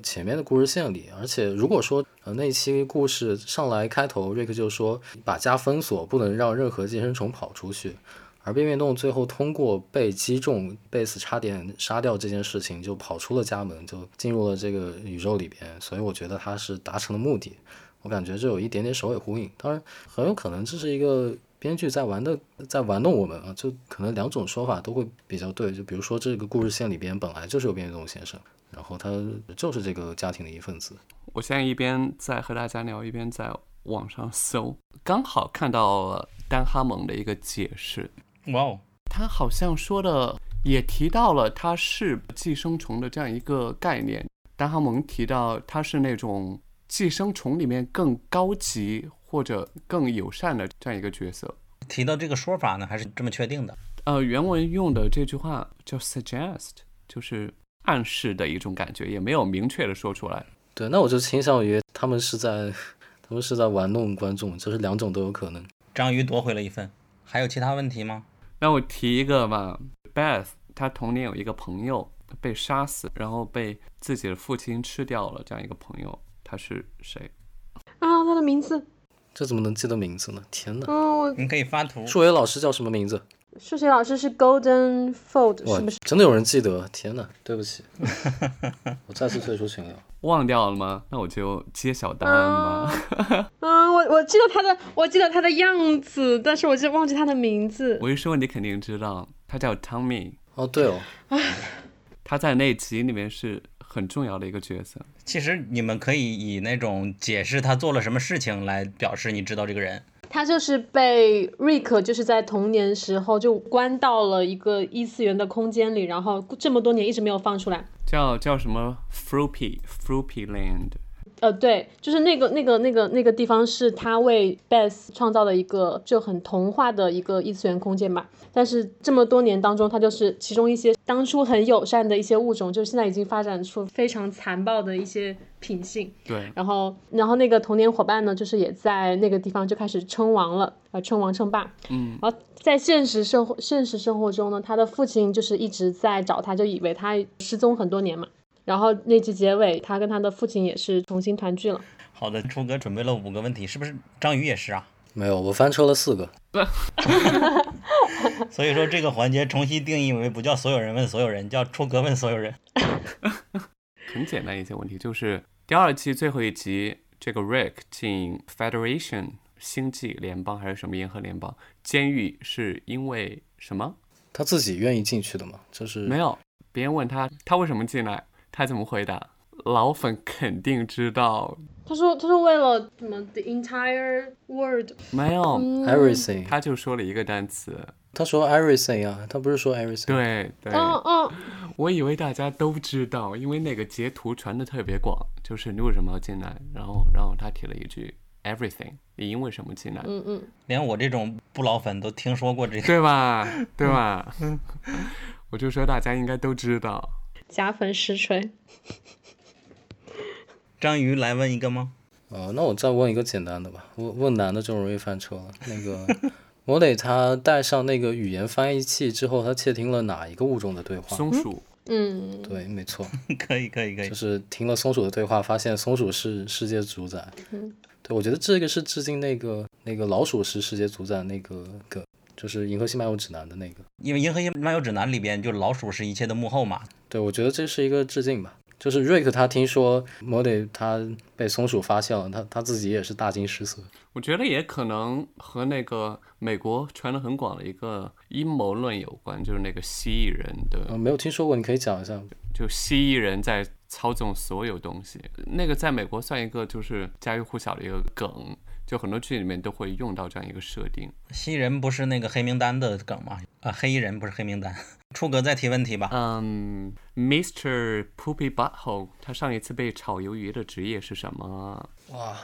前面的故事线里，而且如果说呃那期故事上来开头，瑞克就说把家封锁，不能让任何寄生虫跑出去，而变变动最后通过被击中，贝斯差点杀掉这件事情，就跑出了家门，就进入了这个宇宙里边，所以我觉得他是达成了目的。我感觉这有一点点首尾呼应，当然很有可能这是一个编剧在玩的，在玩弄我们啊，就可能两种说法都会比较对。就比如说这个故事线里边本来就是有变变动先生，然后他就是这个家庭的一份子。我现在一边在和大家聊，一边在网上搜，刚好看到了丹哈蒙的一个解释，哇哦，他好像说的也提到了他是寄生虫的这样一个概念。丹哈蒙提到他是那种寄生虫里面更高级或者更友善的这样一个角色。提到这个说法呢，还是这么确定的？呃，原文用的这句话叫 suggest，就是暗示的一种感觉，也没有明确的说出来。对，那我就倾向于他们是在他们是在玩弄观众，就是两种都有可能。章鱼夺回了一份。还有其他问题吗？那我提一个吧，Beth，她童年有一个朋友被杀死，然后被自己的父亲吃掉了，这样一个朋友，他是谁？啊，他的名字，这怎么能记得名字呢？天哪！嗯，我你可以发图。数学老师叫什么名字？数学老师是 Golden Fold，是不是？，真的有人记得？天哪，对不起，我再次退出群聊。忘掉了吗？那我就揭晓答案吧。嗯，我我记得他的，我记得他的样子，但是我就忘记他的名字。我一说你肯定知道，他叫 Tommy，哦，对哦，他在那集里面是很重要的一个角色。其实你们可以以那种解释他做了什么事情来表示你知道这个人。他就是被 Rick 就是在童年时候就关到了一个异次元的空间里，然后这么多年一直没有放出来。叫叫什么 Fruity Fruity Land，呃，对，就是那个那个那个那个地方是他为 Beth 创造的一个就很童话的一个异次元空间吧。但是这么多年当中，他就是其中一些当初很友善的一些物种，就是现在已经发展出非常残暴的一些品性。对，然后，然后那个童年伙伴呢，就是也在那个地方就开始称王了，呃，称王称霸。嗯，然后在现实生活现实生活中呢，他的父亲就是一直在找他，就以为他失踪很多年嘛。然后那集结尾，他跟他的父亲也是重新团聚了。好的，初哥准备了五个问题，是不是章鱼也是啊？没有，我翻车了四个。所以说这个环节重新定义为不叫所有人问所有人，叫出哥问所有人。很简单一些问题，就是第二季最后一集，这个 Rick 进 Federation 星际联邦还是什么银河联邦监狱，是因为什么？他自己愿意进去的吗？就是没有，别人问他他为什么进来，他怎么回答？老粉肯定知道，他说：“他说为了什么 the entire world，没有，嗯 everything，他就说了一个单词。他说 everything 啊，他不是说 everything。对对，嗯嗯，我以为大家都知道，因为那个截图传的特别广，就是你为什么要进来？然后然后他提了一句 everything，你因为什么进来？嗯嗯，连我这种不老粉都听说过这个。对吧？对吧？我就说大家应该都知道。加分实锤。章鱼来问一个吗？呃，那我再问一个简单的吧，问问难的就容易翻车了。那个莫雷他带上那个语言翻译器之后，他窃听了哪一个物种的对话？松鼠，嗯，对，没错，可以，可以，可以就。是听了松鼠的对话，发现松鼠是世界主宰。嗯对，我觉得这个是致敬那个那个老鼠是世界主宰那个梗，就是《银河系漫游指南》的那个。因为《银河系漫游指南》里边就老鼠是一切的幕后嘛。对，我觉得这是一个致敬吧。就是瑞克他听说莫迪他被松鼠发现了，他他自己也是大惊失色。我觉得也可能和那个美国传的很广的一个阴谋论有关，就是那个蜥蜴人的嗯，没有听说过，你可以讲一下。就蜥蜴人在操纵所有东西，那个在美国算一个就是家喻户晓的一个梗，就很多剧里面都会用到这样一个设定。蜥蜴人不是那个黑名单的梗吗？啊，黑衣人不是黑名单。初哥再提问题吧。嗯，Mr. Poopy Butthole，他上一次被炒鱿鱼的职业是什么？哇，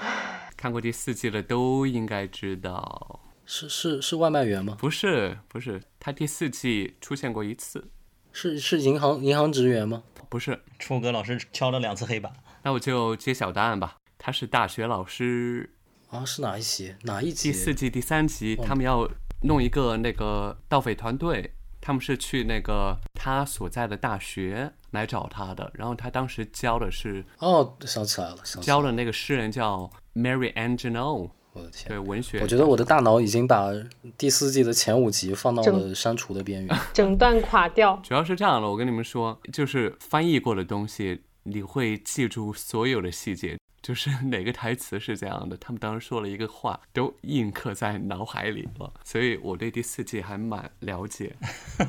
看过第四季的都应该知道。是是是外卖员吗？不是，不是，他第四季出现过一次。是是银行银行职员吗？不是，初哥老师敲了两次黑板。那我就揭晓答案吧。他是大学老师。啊，是哪一集？哪一集？第四季第三集，他们要弄一个那个盗匪团队，他们是去那个他所在的大学来找他的。然后他当时教的是哦，想起来了，想起来了。教的那个诗人叫 Mary Angelou，我的天对，文学。我觉得我的大脑已经把第四季的前五集放到了删除的边缘。整段垮掉。主要是这样的，我跟你们说，就是翻译过的东西，你会记住所有的细节，就是 哪个台词是这样的，他们当时说了一个话，都印刻在脑海里了。所以我对第四季还蛮了解。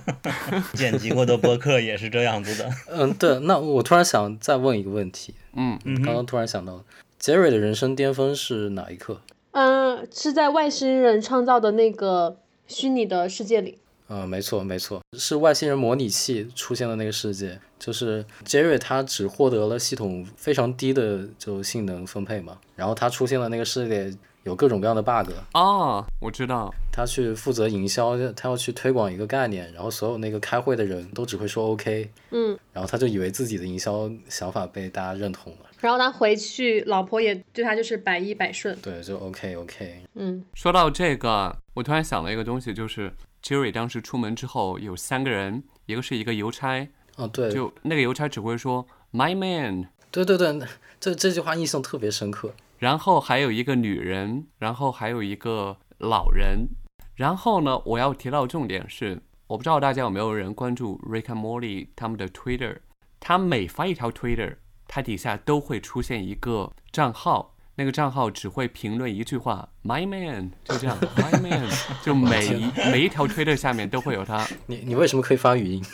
剪辑过的播客也是这样子的。嗯，对。那我突然想再问一个问题，嗯，刚刚突然想到，杰瑞的人生巅峰是哪一刻？嗯，是在外星人创造的那个虚拟的世界里。呃，没错，没错，是外星人模拟器出现的那个世界，就是杰瑞他只获得了系统非常低的就性能分配嘛，然后他出现了那个世界有各种各样的 bug，哦，我知道，他去负责营销，他要去推广一个概念，然后所有那个开会的人都只会说 OK，嗯，然后他就以为自己的营销想法被大家认同了，然后他回去，老婆也对他就是百依百顺。对，就 OK OK，嗯，说到这个，我突然想了一个东西，就是 Jerry 当时出门之后有三个人，一个是一个邮差，哦对，就那个邮差只会说 My man，对对对，这这句话印象特别深刻。然后还有一个女人，然后还有一个老人，然后呢，我要提到重点是，我不知道大家有没有人关注 Rick and Morty 他们的 Twitter，他每发一条 Twitter，它底下都会出现一个账号，那个账号只会评论一句话，My man，就这样，My man，就每 一每一条 Twitter 下面都会有他，你你为什么可以发语音？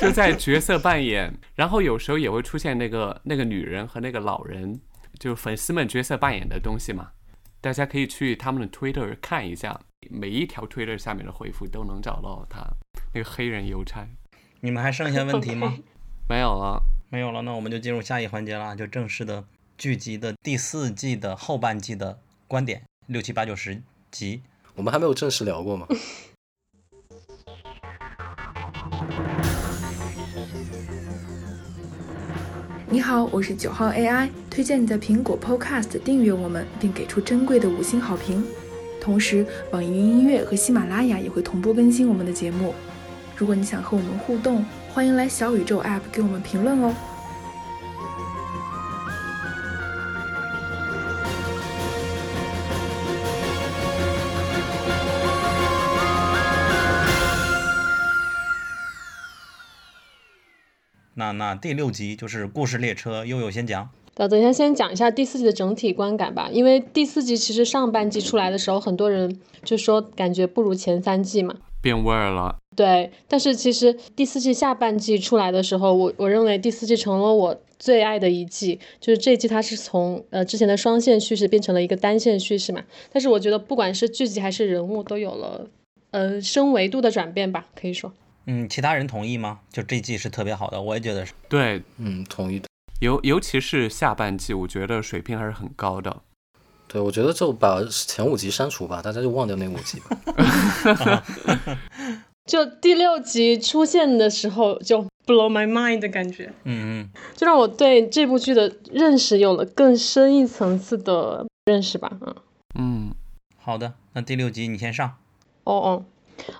就在角色扮演，然后有时候也会出现那个那个女人和那个老人，就是粉丝们角色扮演的东西嘛。大家可以去他们的 Twitter 看一下，每一条 Twitter 下面的回复都能找到他那个黑人邮差。你们还剩下问题吗？没有了，没有了，那我们就进入下一环节啦，就正式的剧集的第四季的后半季的观点，六七八九十集。我们还没有正式聊过吗？你好，我是九号 AI，推荐你在苹果 Podcast 订阅我们，并给出珍贵的五星好评。同时，网易云音乐和喜马拉雅也会同步更新我们的节目。如果你想和我们互动，欢迎来小宇宙 App 给我们评论哦。那那第六集就是故事列车，悠悠先讲。呃，等一下，先讲一下第四季的整体观感吧。因为第四季其实上半季出来的时候，很多人就说感觉不如前三季嘛。变味儿了。对，但是其实第四季下半季出来的时候，我我认为第四季成了我最爱的一季，就是这一季它是从呃之前的双线叙事变成了一个单线叙事嘛。但是我觉得不管是剧集还是人物都有了呃升维度的转变吧，可以说。嗯，其他人同意吗？就这季是特别好的，我也觉得是。对，嗯，同意的。尤尤其是下半季，我觉得水平还是很高的。对，我觉得就把前五集删除吧，大家就忘掉那五集吧。就第六集出现的时候，就 blow my mind 的感觉，嗯嗯，就让我对这部剧的认识有了更深一层次的认识吧。嗯，嗯，好的，那第六集你先上。哦哦，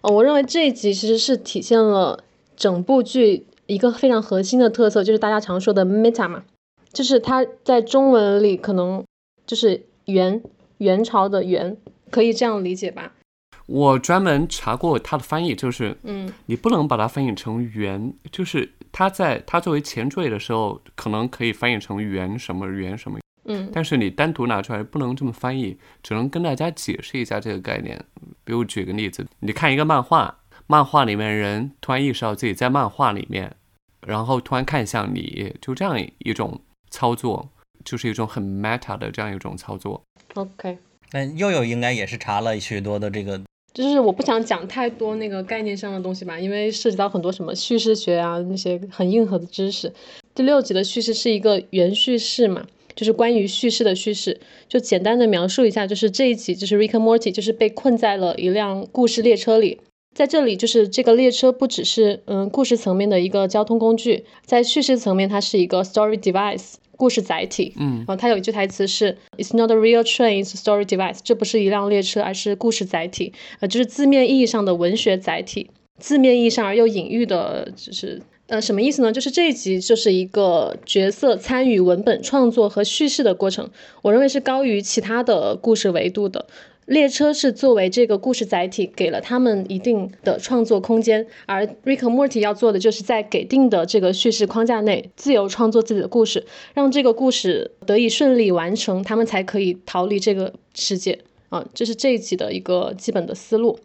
哦，我认为这一集其实是体现了整部剧一个非常核心的特色，就是大家常说的 meta 嘛，就是它在中文里可能就是元元朝的元，可以这样理解吧？我专门查过它的翻译，就是嗯你不能把它翻译成元，就是它在它作为前缀的时候，可能可以翻译成元什么元什么，嗯但是你单独拿出来不能这么翻译，只能跟大家解释一下这个概念。比如举个例子，你看一个漫画，漫画里面人突然意识到自己在漫画里面，然后突然看向你，就这样一种操作，就是一种很 meta 的这样一种操作。，OK。那佑佑应该也是查了许多的这个，就是我不想讲太多那个概念上的东西吧，因为涉及到很多什么叙事学啊那些很硬核的知识。第六集的叙事是一个原叙事嘛，就是关于叙事的叙事。就简单的描述一下，就是这一集就是 Rick Morty 就是被困在了一辆故事列车里。在这里，就是这个列车不只是嗯故事层面的一个交通工具，在叙事层面，它是一个 story device 故事载体。嗯然后它有一句台词是 "It's not a real train, it's a story device"，这不是一辆列车，而是故事载体。呃，就是字面意义上的文学载体，字面意义上而又隐喻的，就是呃什么意思呢？就是这一集就是一个角色参与文本创作和叙事的过程，我认为是高于其他的故事维度的。列车是作为这个故事载体，给了他们一定的创作空间，而 Rick Morty 要做的就是在给定的这个叙事框架内，自由创作自己的故事，让这个故事得以顺利完成，他们才可以逃离这个世界。啊，这是这一集的一个基本的思路。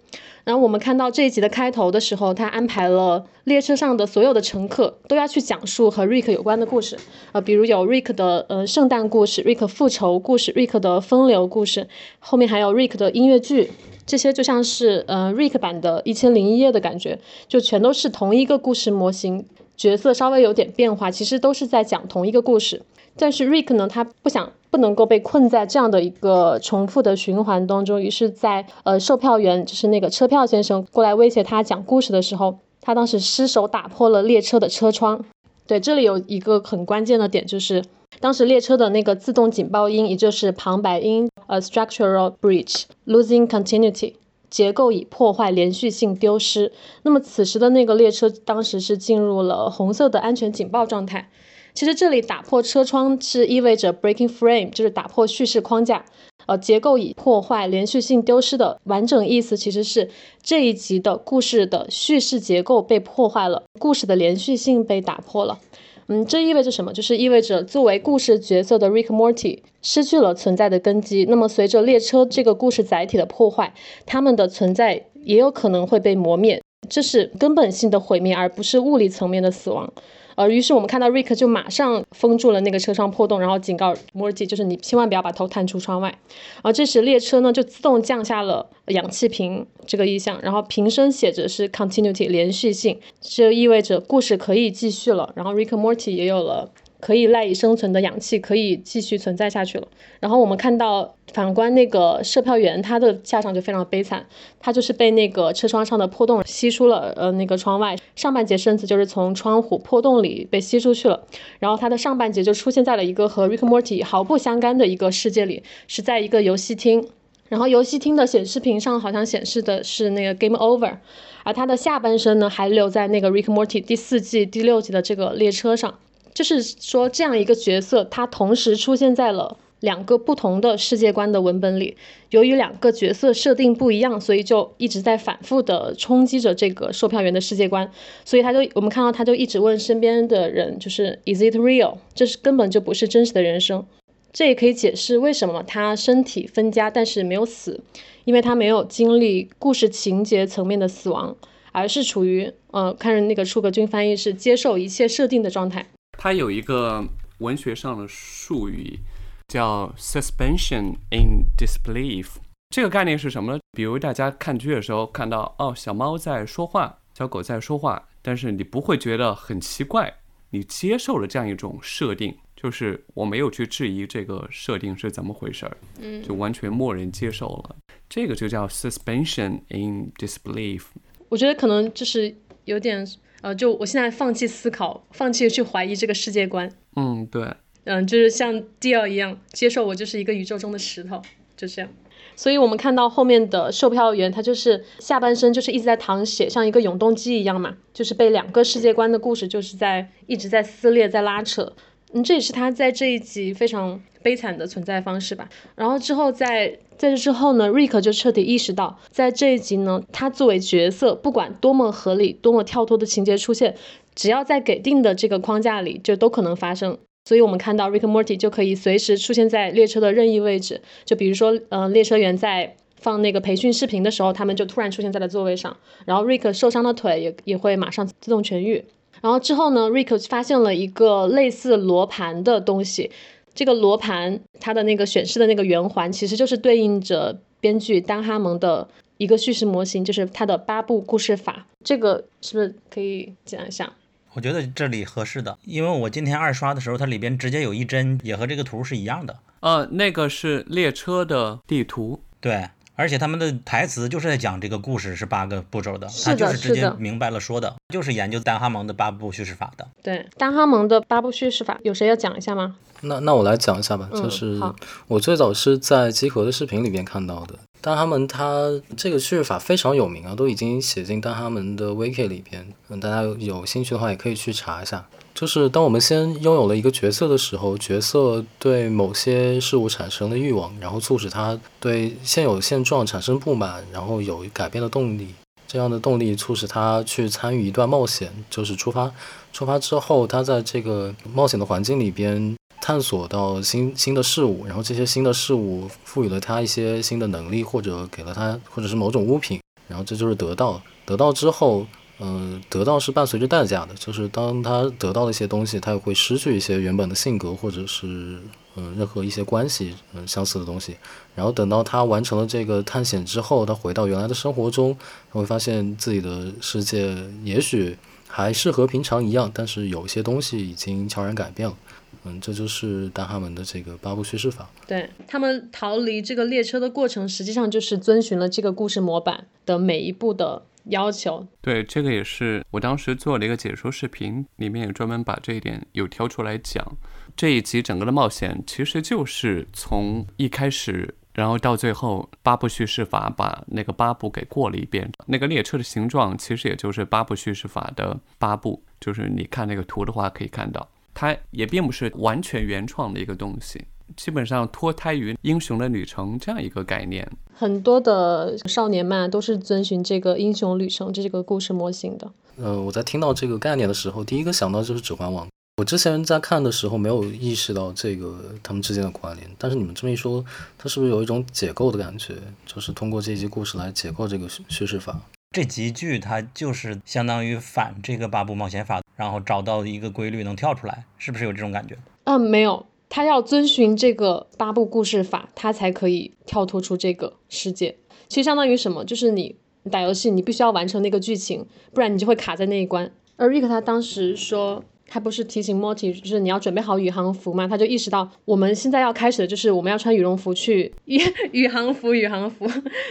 然后我们看到这一集的开头的时候，他安排了列车上的所有的乘客都要去讲述和 Rick 有关的故事，呃，比如有 Rick 的呃圣诞故事、Rick 复仇故事、Rick 的风流故事，后面还有 Rick 的音乐剧，这些就像是呃 Rick 版的《一千零一夜》的感觉，就全都是同一个故事模型，角色稍微有点变化，其实都是在讲同一个故事。但是 Rick 呢，他不想不能够被困在这样的一个重复的循环当中，于是在呃售票员就是那个车票先生过来威胁他讲故事的时候，他当时失手打破了列车的车窗。对，这里有一个很关键的点，就是当时列车的那个自动警报音，也就是旁白音，呃，structural breach，losing continuity。结构已破坏，连续性丢失。那么此时的那个列车当时是进入了红色的安全警报状态。其实这里打破车窗是意味着 breaking frame，就是打破叙事框架。呃，结构已破坏，连续性丢失的完整意思其实是这一集的故事的叙事结构被破坏了，故事的连续性被打破了。嗯，这意味着什么？就是意味着作为故事角色的 Rick Morty 失去了存在的根基。那么随着列车这个故事载体的破坏，他们的存在也有可能会被磨灭。这是根本性的毁灭，而不是物理层面的死亡。呃，于是我们看到 Rick 就马上封住了那个车窗破洞，然后警告 Morty，就是你千万不要把头探出窗外。然后这时列车呢就自动降下了氧气瓶这个意向，然后瓶身写着是 continuity 连续性，这意味着故事可以继续了。然后 Rick Morty 也有了可以赖以生存的氧气，可以继续存在下去了。然后我们看到，反观那个售票员，他的下场就非常悲惨，他就是被那个车窗上的破洞吸出了呃那个窗外，上半截身子就是从窗户破洞里被吸出去了，然后他的上半截就出现在了一个和 Rick Morty 毫不相干的一个世界里，是在一个游戏厅。然后游戏厅的显示屏上好像显示的是那个 Game Over，而他的下半身呢还留在那个 Rick Morty 第四季第六集的这个列车上。就是说，这样一个角色，他同时出现在了两个不同的世界观的文本里。由于两个角色设定不一样，所以就一直在反复的冲击着这个售票员的世界观。所以他就我们看到他就一直问身边的人，就是 Is it real？这是根本就不是真实的人生。这也可以解释为什么他身体分家，但是没有死，因为他没有经历故事情节层面的死亡，而是处于呃，看着那个出格君翻译是接受一切设定的状态。它有一个文学上的术语叫 suspension in disbelief。这个概念是什么呢？比如大家看剧的时候看到哦，小猫在说话，小狗在说话，但是你不会觉得很奇怪，你接受了这样一种设定，就是我没有去质疑这个设定是怎么回事儿，嗯就完全默认接受了，这个就叫 suspension in disbelief。我觉得可能就是有点呃，就我现在放弃思考，放弃去怀疑这个世界观，嗯，对，嗯，就是像 d 尔一样，接受我就是一个宇宙中的石头，就这样。所以我们看到后面的售票员，他就是下半身就是一直在淌血，像一个永动机一样嘛，就是被两个世界观的故事就是在一直在撕裂，在拉扯。嗯，这也是他在这一集非常悲惨的存在方式吧。然后之后在在这之后呢，Rick 就彻底意识到，在这一集呢，他作为角色，不管多么合理、多么跳脱的情节出现，只要在给定的这个框架里，就都可能发生。所以我们看到 Rick Morty 就可以随时出现在列车的任意位置，就比如说，呃，列车员在放那个培训视频的时候，他们就突然出现在了座位上，然后 Rick 受伤的腿也也会马上自动痊愈。然后之后呢，Rick 发现了一个类似罗盘的东西，这个罗盘它的那个显示的那个圆环，其实就是对应着编剧丹哈蒙的一个叙事模型，就是他的八部故事法。这个是不是可以讲一下？我觉得这里合适的，因为我今天二刷的时候，它里边直接有一帧，也和这个图是一样的。呃，那个是列车的地图，对，而且他们的台词就是在讲这个故事是八个步骤的，的他就是直接明白了说的，就是研究丹哈蒙的八步叙事法的。对，丹哈蒙的八步叙事法，有谁要讲一下吗？那那我来讲一下吧，嗯就是好我最早是在集合的视频里边看到的。但他们他这个叙事法非常有名啊，都已经写进但他们的 wiki 里边。嗯，大家有有兴趣的话也可以去查一下。就是当我们先拥有了一个角色的时候，角色对某些事物产生了欲望，然后促使他对现有现状产生不满，然后有改变的动力。这样的动力促使他去参与一段冒险，就是出发。出发之后，他在这个冒险的环境里边探索到新新的事物，然后这些新的事物赋予了他一些新的能力，或者给了他或者是某种物品，然后这就是得到。得到之后，嗯、得到是伴随着代价的，就是当他得到了一些东西，他也会失去一些原本的性格或者是嗯、任何一些关系嗯、相似的东西。然后等到他完成了这个探险之后，他回到原来的生活中，他会发现自己的世界也许还是和平常一样，但是有一些东西已经悄然改变了。嗯，这就是丹哈门的这个八部叙事法。对他们逃离这个列车的过程，实际上就是遵循了这个故事模板的每一步的要求。对，这个也是我当时做了一个解说视频，里面也专门把这一点有挑出来讲。这一集整个的冒险其实就是从一开始，然后到最后八部叙事法把那个八部给过了一遍。那个列车的形状其实也就是八部叙事法的八部，就是你看那个图的话可以看到，它也并不是完全原创的一个东西，基本上脱胎于《英雄的旅程》这样一个概念。很多的少年漫都是遵循这个英雄旅程这个故事模型的。呃，我在听到这个概念的时候，第一个想到就是《指环王》。我之前在看的时候没有意识到这个他们之间的关联，但是你们这么一说，它是不是有一种解构的感觉？就是通过这一集故事来解构这个叙叙事法。这集剧它就是相当于反这个八部冒险法，然后找到一个规律能跳出来，是不是有这种感觉？嗯，没有，他要遵循这个八部故事法，他才可以跳脱出这个世界。其实相当于什么？就是你打游戏，你必须要完成那个剧情，不然你就会卡在那一关。而 Rick 他当时说，他不是提醒 Morty，就是你要准备好宇航服嘛，他就意识到我们现在要开始的就是我们要穿羽绒服去宇 宇航服，宇航服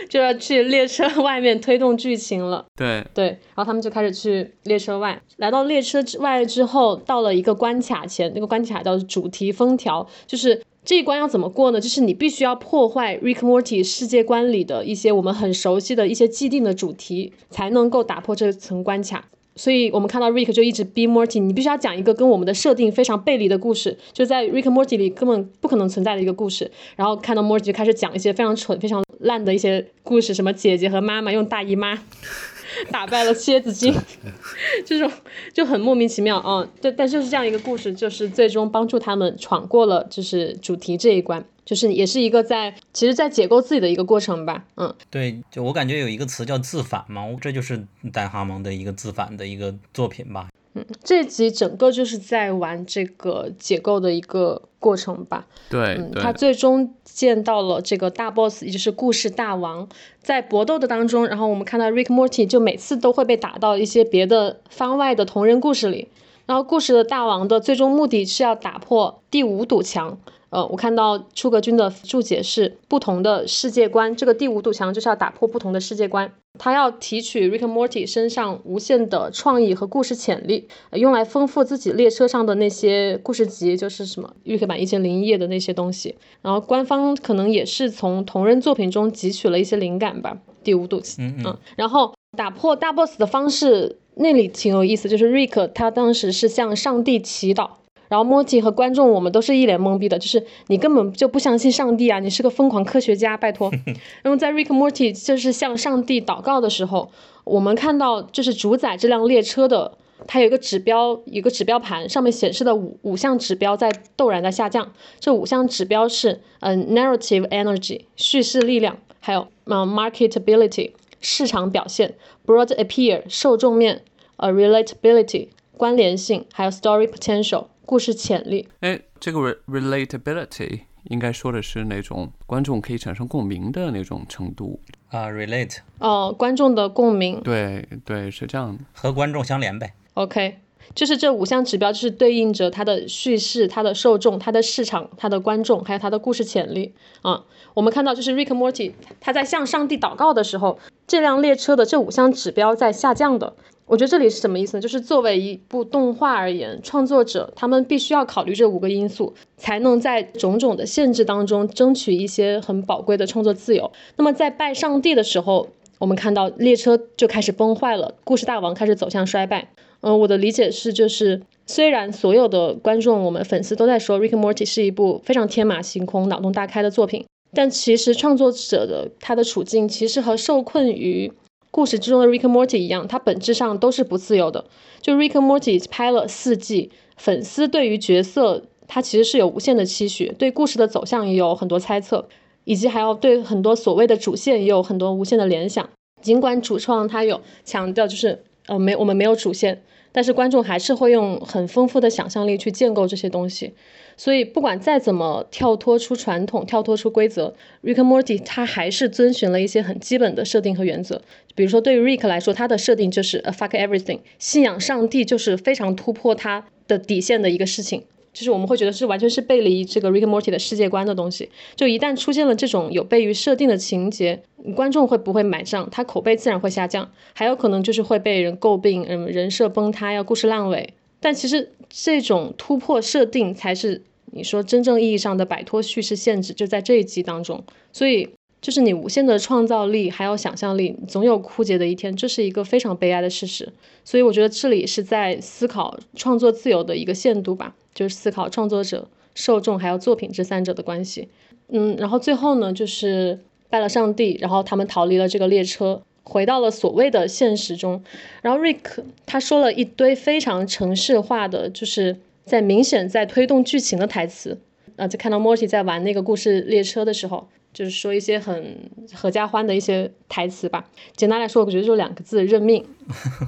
就要去列车外面推动剧情了。对，对，然后他们就开始去列车外，来到列车之外之后，到了一个关卡前，那个关卡叫主题封条，就是这一关要怎么过呢？就是你必须要破坏 Rick Morty 世界观里的一些我们很熟悉的一些既定的主题，才能够打破这层关卡。所以我们看到 Rick 就一直逼 Morty，你必须要讲一个跟我们的设定非常背离的故事，就在 Rick Morty 里根本不可能存在的一个故事。然后看到 Morty 就开始讲一些非常蠢、非常烂的一些故事，什么姐姐和妈妈用大姨妈 打败了蝎子精，这种就很莫名其妙啊、嗯。对，但就是这样一个故事，就是最终帮助他们闯过了就是主题这一关，就是也是一个在其实，在解构自己的一个过程吧。嗯，对，就我感觉有一个词叫自反嘛，这就是戴哈蒙的一个自反的一个作品吧。嗯这集整个就是在玩这个解构的一个过程吧。嗯，对嗯他最终见到了这个大 boss，也就是故事大王。在搏斗的当中，然后我们看到 Rick Morty 就每次都会被打到一些别的番外的同人故事里。然后故事的大王的最终目的是要打破第五堵墙。呃，我看到出格君的注解是不同的世界观，这个第五堵墙就是要打破不同的世界观。他要提取 Rick Morty 身上无限的创意和故事潜力，用来丰富自己列车上的那些故事集，就是什么预刻版一千零一夜的那些东西。然后官方可能也是从同人作品中汲取了一些灵感吧。第五堵，嗯嗯，然后打破大 boss 的方式那里挺有意思，就是 Rick 他当时是向上帝祈祷。然后莫蒂和观众，我们都是一脸懵逼的，就是你根本就不相信上帝啊，你是个疯狂科学家，拜托。然后在 Rick Morty 就是向上帝祷告的时候，我们看到就是主宰这辆列车的，它有一个指标，一个指标盘，上面显示的五五项指标在陡然的下降。这五项指标是，嗯，narrative energy 叙事力量，还有嗯 marketability 市场表现，broad appeal 受众面，呃 relatability 关联性，还有 story potential。故事潜力，哎，这个 relatability 应该说的是那种观众可以产生共鸣的那种程度啊，relate 哦，观众的共鸣，对对，是这样的，和观众相连呗。OK，就是这五项指标，就是对应着它的叙事、它的受众、它的市场、它的观众，还有它的故事潜力啊。我们看到，就是 Rick Morty 他在向上帝祷告的时候，这辆列车的这五项指标在下降的。我觉得这里是什么意思呢？就是作为一部动画而言，创作者他们必须要考虑这五个因素，才能在种种的限制当中争取一些很宝贵的创作自由。那么在拜上帝的时候，我们看到列车就开始崩坏了，故事大王开始走向衰败。嗯，我的理解是，就是虽然所有的观众、我们粉丝都在说《Rick Morty》是一部非常天马行空、脑洞大开的作品，但其实创作者的他的处境其实和受困于。故事之中的 Rick Morty 一样，它本质上都是不自由的。就 Rick Morty 拍了四季，粉丝对于角色他其实是有无限的期许，对故事的走向也有很多猜测，以及还要对很多所谓的主线也有很多无限的联想。尽管主创他有强调，就是呃没我们没有主线，但是观众还是会用很丰富的想象力去建构这些东西。所以，不管再怎么跳脱出传统、跳脱出规则，Rick Morty 他还是遵循了一些很基本的设定和原则。比如说，对于 Rick 来说，他的设定就是 a fuck everything，信仰上帝就是非常突破他的底线的一个事情。就是我们会觉得是完全是背离这个 Rick Morty 的世界观的东西。就一旦出现了这种有悖于设定的情节，观众会不会买账？他口碑自然会下降，还有可能就是会被人诟病，嗯，人设崩塌，要故事烂尾。但其实这种突破设定才是。你说真正意义上的摆脱叙事限制，就在这一集当中。所以，就是你无限的创造力还有想象力，总有枯竭的一天，这是一个非常悲哀的事实。所以，我觉得这里是在思考创作自由的一个限度吧，就是思考创作者、受众还有作品这三者的关系。嗯，然后最后呢，就是拜了上帝，然后他们逃离了这个列车，回到了所谓的现实中。然后 Rick 他说了一堆非常城市化的，就是。在明显在推动剧情的台词，啊，就看到 Morty 在玩那个故事列车的时候，就是说一些很合家欢的一些台词吧。简单来说，我觉得就两个字：认命。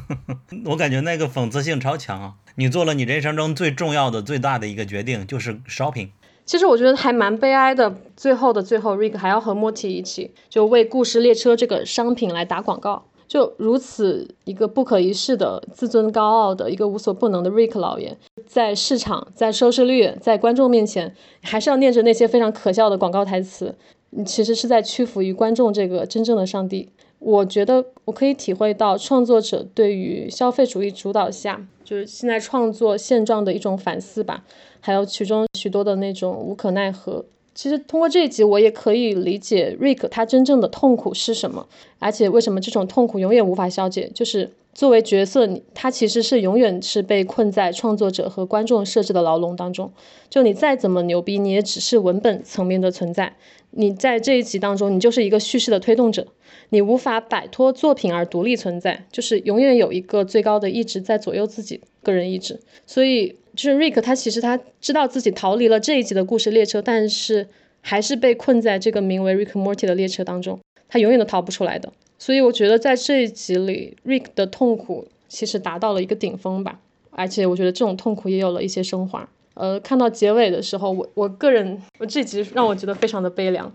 我感觉那个讽刺性超强啊！你做了你人生中最重要的、最大的一个决定，就是 shopping。其实我觉得还蛮悲哀的。最后的最后，Rick 还要和 Morty 一起，就为故事列车这个商品来打广告。就如此一个不可一世的自尊高傲的一个无所不能的 Rick 老爷，在市场、在收视率、在观众面前，还是要念着那些非常可笑的广告台词。你其实是在屈服于观众这个真正的上帝。我觉得我可以体会到创作者对于消费主义主导下，就是现在创作现状的一种反思吧，还有其中许多的那种无可奈何。其实通过这一集，我也可以理解 Rick 他真正的痛苦是什么，而且为什么这种痛苦永远无法消解。就是作为角色，他其实是永远是被困在创作者和观众设置的牢笼当中。就你再怎么牛逼，你也只是文本层面的存在。你在这一集当中，你就是一个叙事的推动者，你无法摆脱作品而独立存在，就是永远有一个最高的意志在左右自己个人意志。所以。就是 Rick，他其实他知道自己逃离了这一集的故事列车，但是还是被困在这个名为 Rick Morty 的列车当中，他永远都逃不出来的。所以我觉得在这一集里，Rick 的痛苦其实达到了一个顶峰吧，而且我觉得这种痛苦也有了一些升华。呃，看到结尾的时候，我我个人，我这集让我觉得非常的悲凉。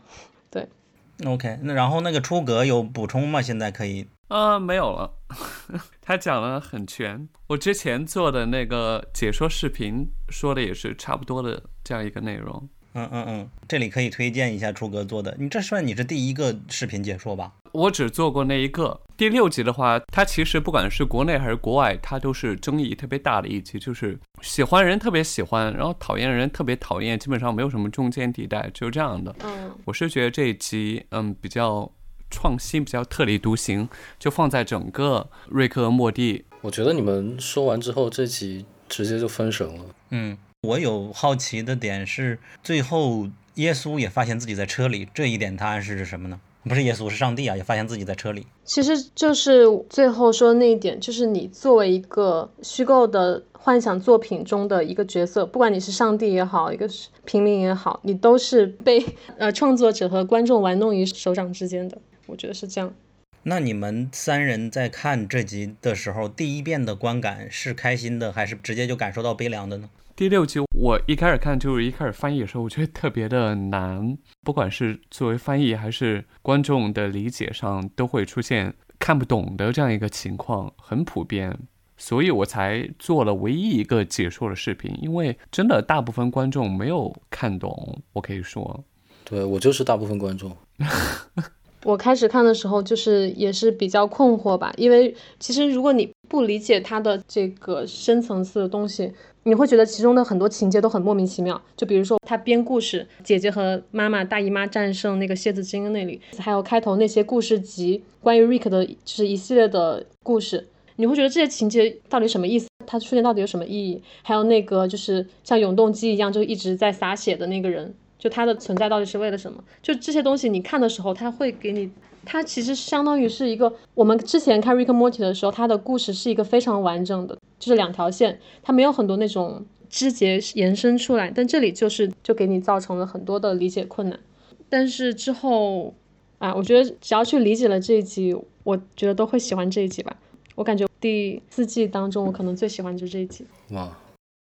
对，OK，那然后那个出格有补充吗？现在可以？呃，没有了。他讲了很全。我之前做的那个解说视频说的也是差不多的这样一个内容。嗯嗯嗯，这里可以推荐一下初哥做的，你这算你是第一个视频解说吧？我只做过那一个。第六集的话，它其实不管是国内还是国外，它都是争议特别大的一集，就是喜欢人特别喜欢，然后讨厌人特别讨厌，基本上没有什么中间地带，就这样的。嗯，我是觉得这一集，嗯，比较创新，比较特立独行，就放在整个瑞克和莫蒂。我觉得你们说完之后，这集直接就分神了。嗯，我有好奇的点是，最后耶稣也发现自己在车里，这一点它暗示着什么呢？不是耶稣，是上帝啊，也发现自己在车里。其实就是最后说的那一点，就是你作为一个虚构的幻想作品中的一个角色，不管你是上帝也好，一个是平民也好，你都是被呃创作者和观众玩弄于手掌之间的。我觉得是这样。那你们三人在看这集的时候，第一遍的观感是开心的，还是直接就感受到悲凉的呢？第六集我一开始看就是一开始翻译的时候，我觉得特别的难，不管是作为翻译还是观众的理解上，都会出现看不懂的这样一个情况，很普遍，所以我才做了唯一一个解说的视频，因为真的大部分观众没有看懂，我可以说，对我就是大部分观众。我开始看的时候，就是也是比较困惑吧，因为其实如果你不理解它的这个深层次的东西，你会觉得其中的很多情节都很莫名其妙。就比如说他编故事，姐姐和妈妈、大姨妈战胜那个蝎子精那里，还有开头那些故事集，关于 Rick 的，就是一系列的故事，你会觉得这些情节到底什么意思？它出现到底有什么意义？还有那个就是像永动机一样，就一直在洒血的那个人。就它的存在到底是为了什么？就这些东西，你看的时候，它会给你，它其实相当于是一个我们之前看 Rick Morty 的时候，它的故事是一个非常完整的，就是两条线，它没有很多那种枝节延伸出来。但这里就是就给你造成了很多的理解困难。但是之后啊，我觉得只要去理解了这一集，我觉得都会喜欢这一集吧。我感觉第四季当中，我可能最喜欢就是这一集。哇。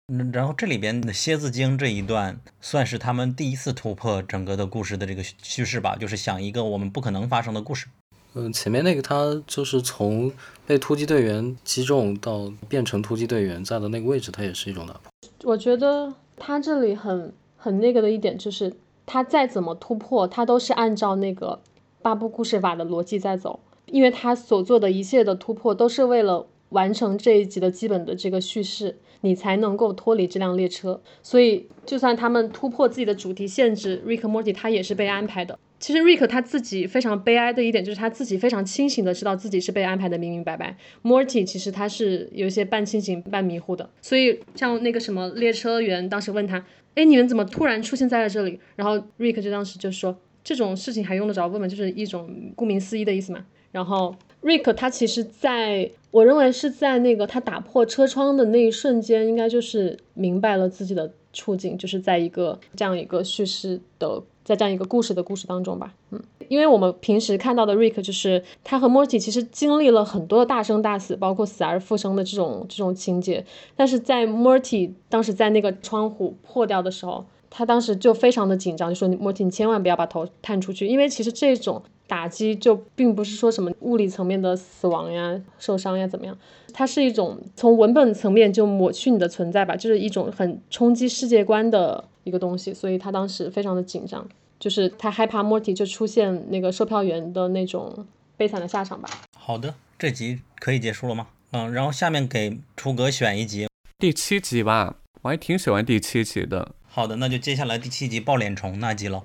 嗯，然后这里边的蝎子精这一段算是他们第一次突破整个的故事的这个叙事吧，就是想一个我们不可能发生的故事。嗯，前面那个他就是从被突击队员击中到变成突击队员在的那个位置，他也是一种打破。我觉得他这里很很那个的一点就是，他再怎么突破，他都是按照那个八部故事法的逻辑在走，因为他所做的一切的突破都是为了完成这一集的基本的这个叙事。你才能够脱离这辆列车，所以就算他们突破自己的主题限制，Rick Morty 他也是被安排的。其实 Rick 他自己非常悲哀的一点就是他自己非常清醒的知道自己是被安排的明明白白。Morty 其实他是有一些半清醒半迷糊的，所以像那个什么列车员当时问他，哎，你们怎么突然出现在了这里？然后 Rick 就当时就说，这种事情还用得着问吗？就是一种顾名思义的意思嘛。然后。Rick 他其实在我认为是在那个他打破车窗的那一瞬间，应该就是明白了自己的处境，就是在一个这样一个叙事的，在这样一个故事的故事当中吧。嗯，因为我们平时看到的 Rick 就是他和 Morty 其实经历了很多的大生大死，包括死而复生的这种这种情节，但是在 Morty 当时在那个窗户破掉的时候，他当时就非常的紧张，就说 Morty 你千万不要把头探出去，因为其实这种。打击就并不是说什么物理层面的死亡呀、受伤呀怎么样，它是一种从文本层面就抹去你的存在吧，就是一种很冲击世界观的一个东西，所以他当时非常的紧张，就是他害怕 Morty 就出现那个售票员的那种悲惨的下场吧。好的，这集可以结束了吗？嗯，然后下面给楚格选一集，第七集吧，我还挺喜欢第七集的。好的，那就接下来第七集爆脸虫那集了。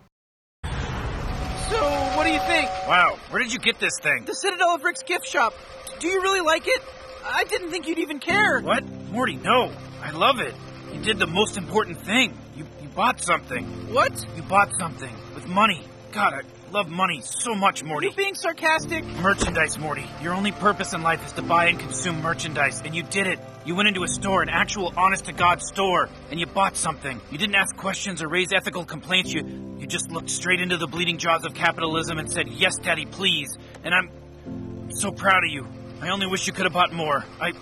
do you think? Wow, where did you get this thing? The Citadel of Rick's gift shop. Do you really like it? I didn't think you'd even care. What? Morty, no. I love it. You did the most important thing. You, you bought something. What? You bought something with money. God, I, love money so much, Morty. Are you being sarcastic? Merchandise, Morty. Your only purpose in life is to buy and consume merchandise, and you did it. You went into a store, an actual honest to God store, and you bought something. You didn't ask questions or raise ethical complaints. You you just looked straight into the bleeding jaws of capitalism and said, "Yes, Daddy, please." And I'm so proud of you. I only wish you could have bought more. I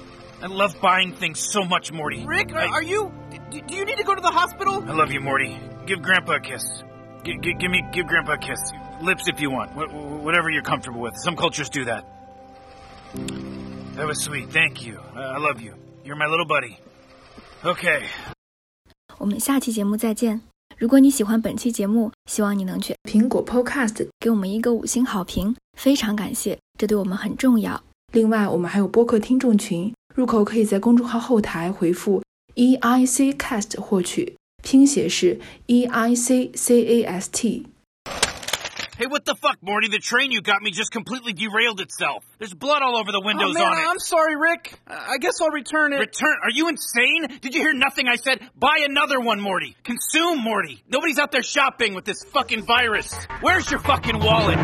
I love buying things so much, Morty. Rick, I, are you? Do you need to go to the hospital? I love you, Morty. Give Grandpa a kiss. G- g- give me, give Grandpa a kiss lips if you want. Wh- whatever you're comfortable with. Some cultures do that. That was sweet. Thank you. I, I love you. You're my little buddy. Okay. 我们下期节目再见。如果你喜欢本期节目，希望你能去苹果 Podcast 给我们一个五星好评，非常感谢，这对我们很重要。另外，我们还有播客听众群，入口可以在公众号后台回复 E I C Cast 获取，拼写是 E I C C A S T。Hey, what the fuck, Morty? The train you got me just completely derailed itself. There's blood all over the oh, windows oh, man, on it. I'm sorry, Rick. I guess I'll return it. Return? Are you insane? Did you hear nothing I said? Buy another one, Morty. Consume, Morty. Nobody's out there shopping with this fucking virus. Where's your fucking wallet?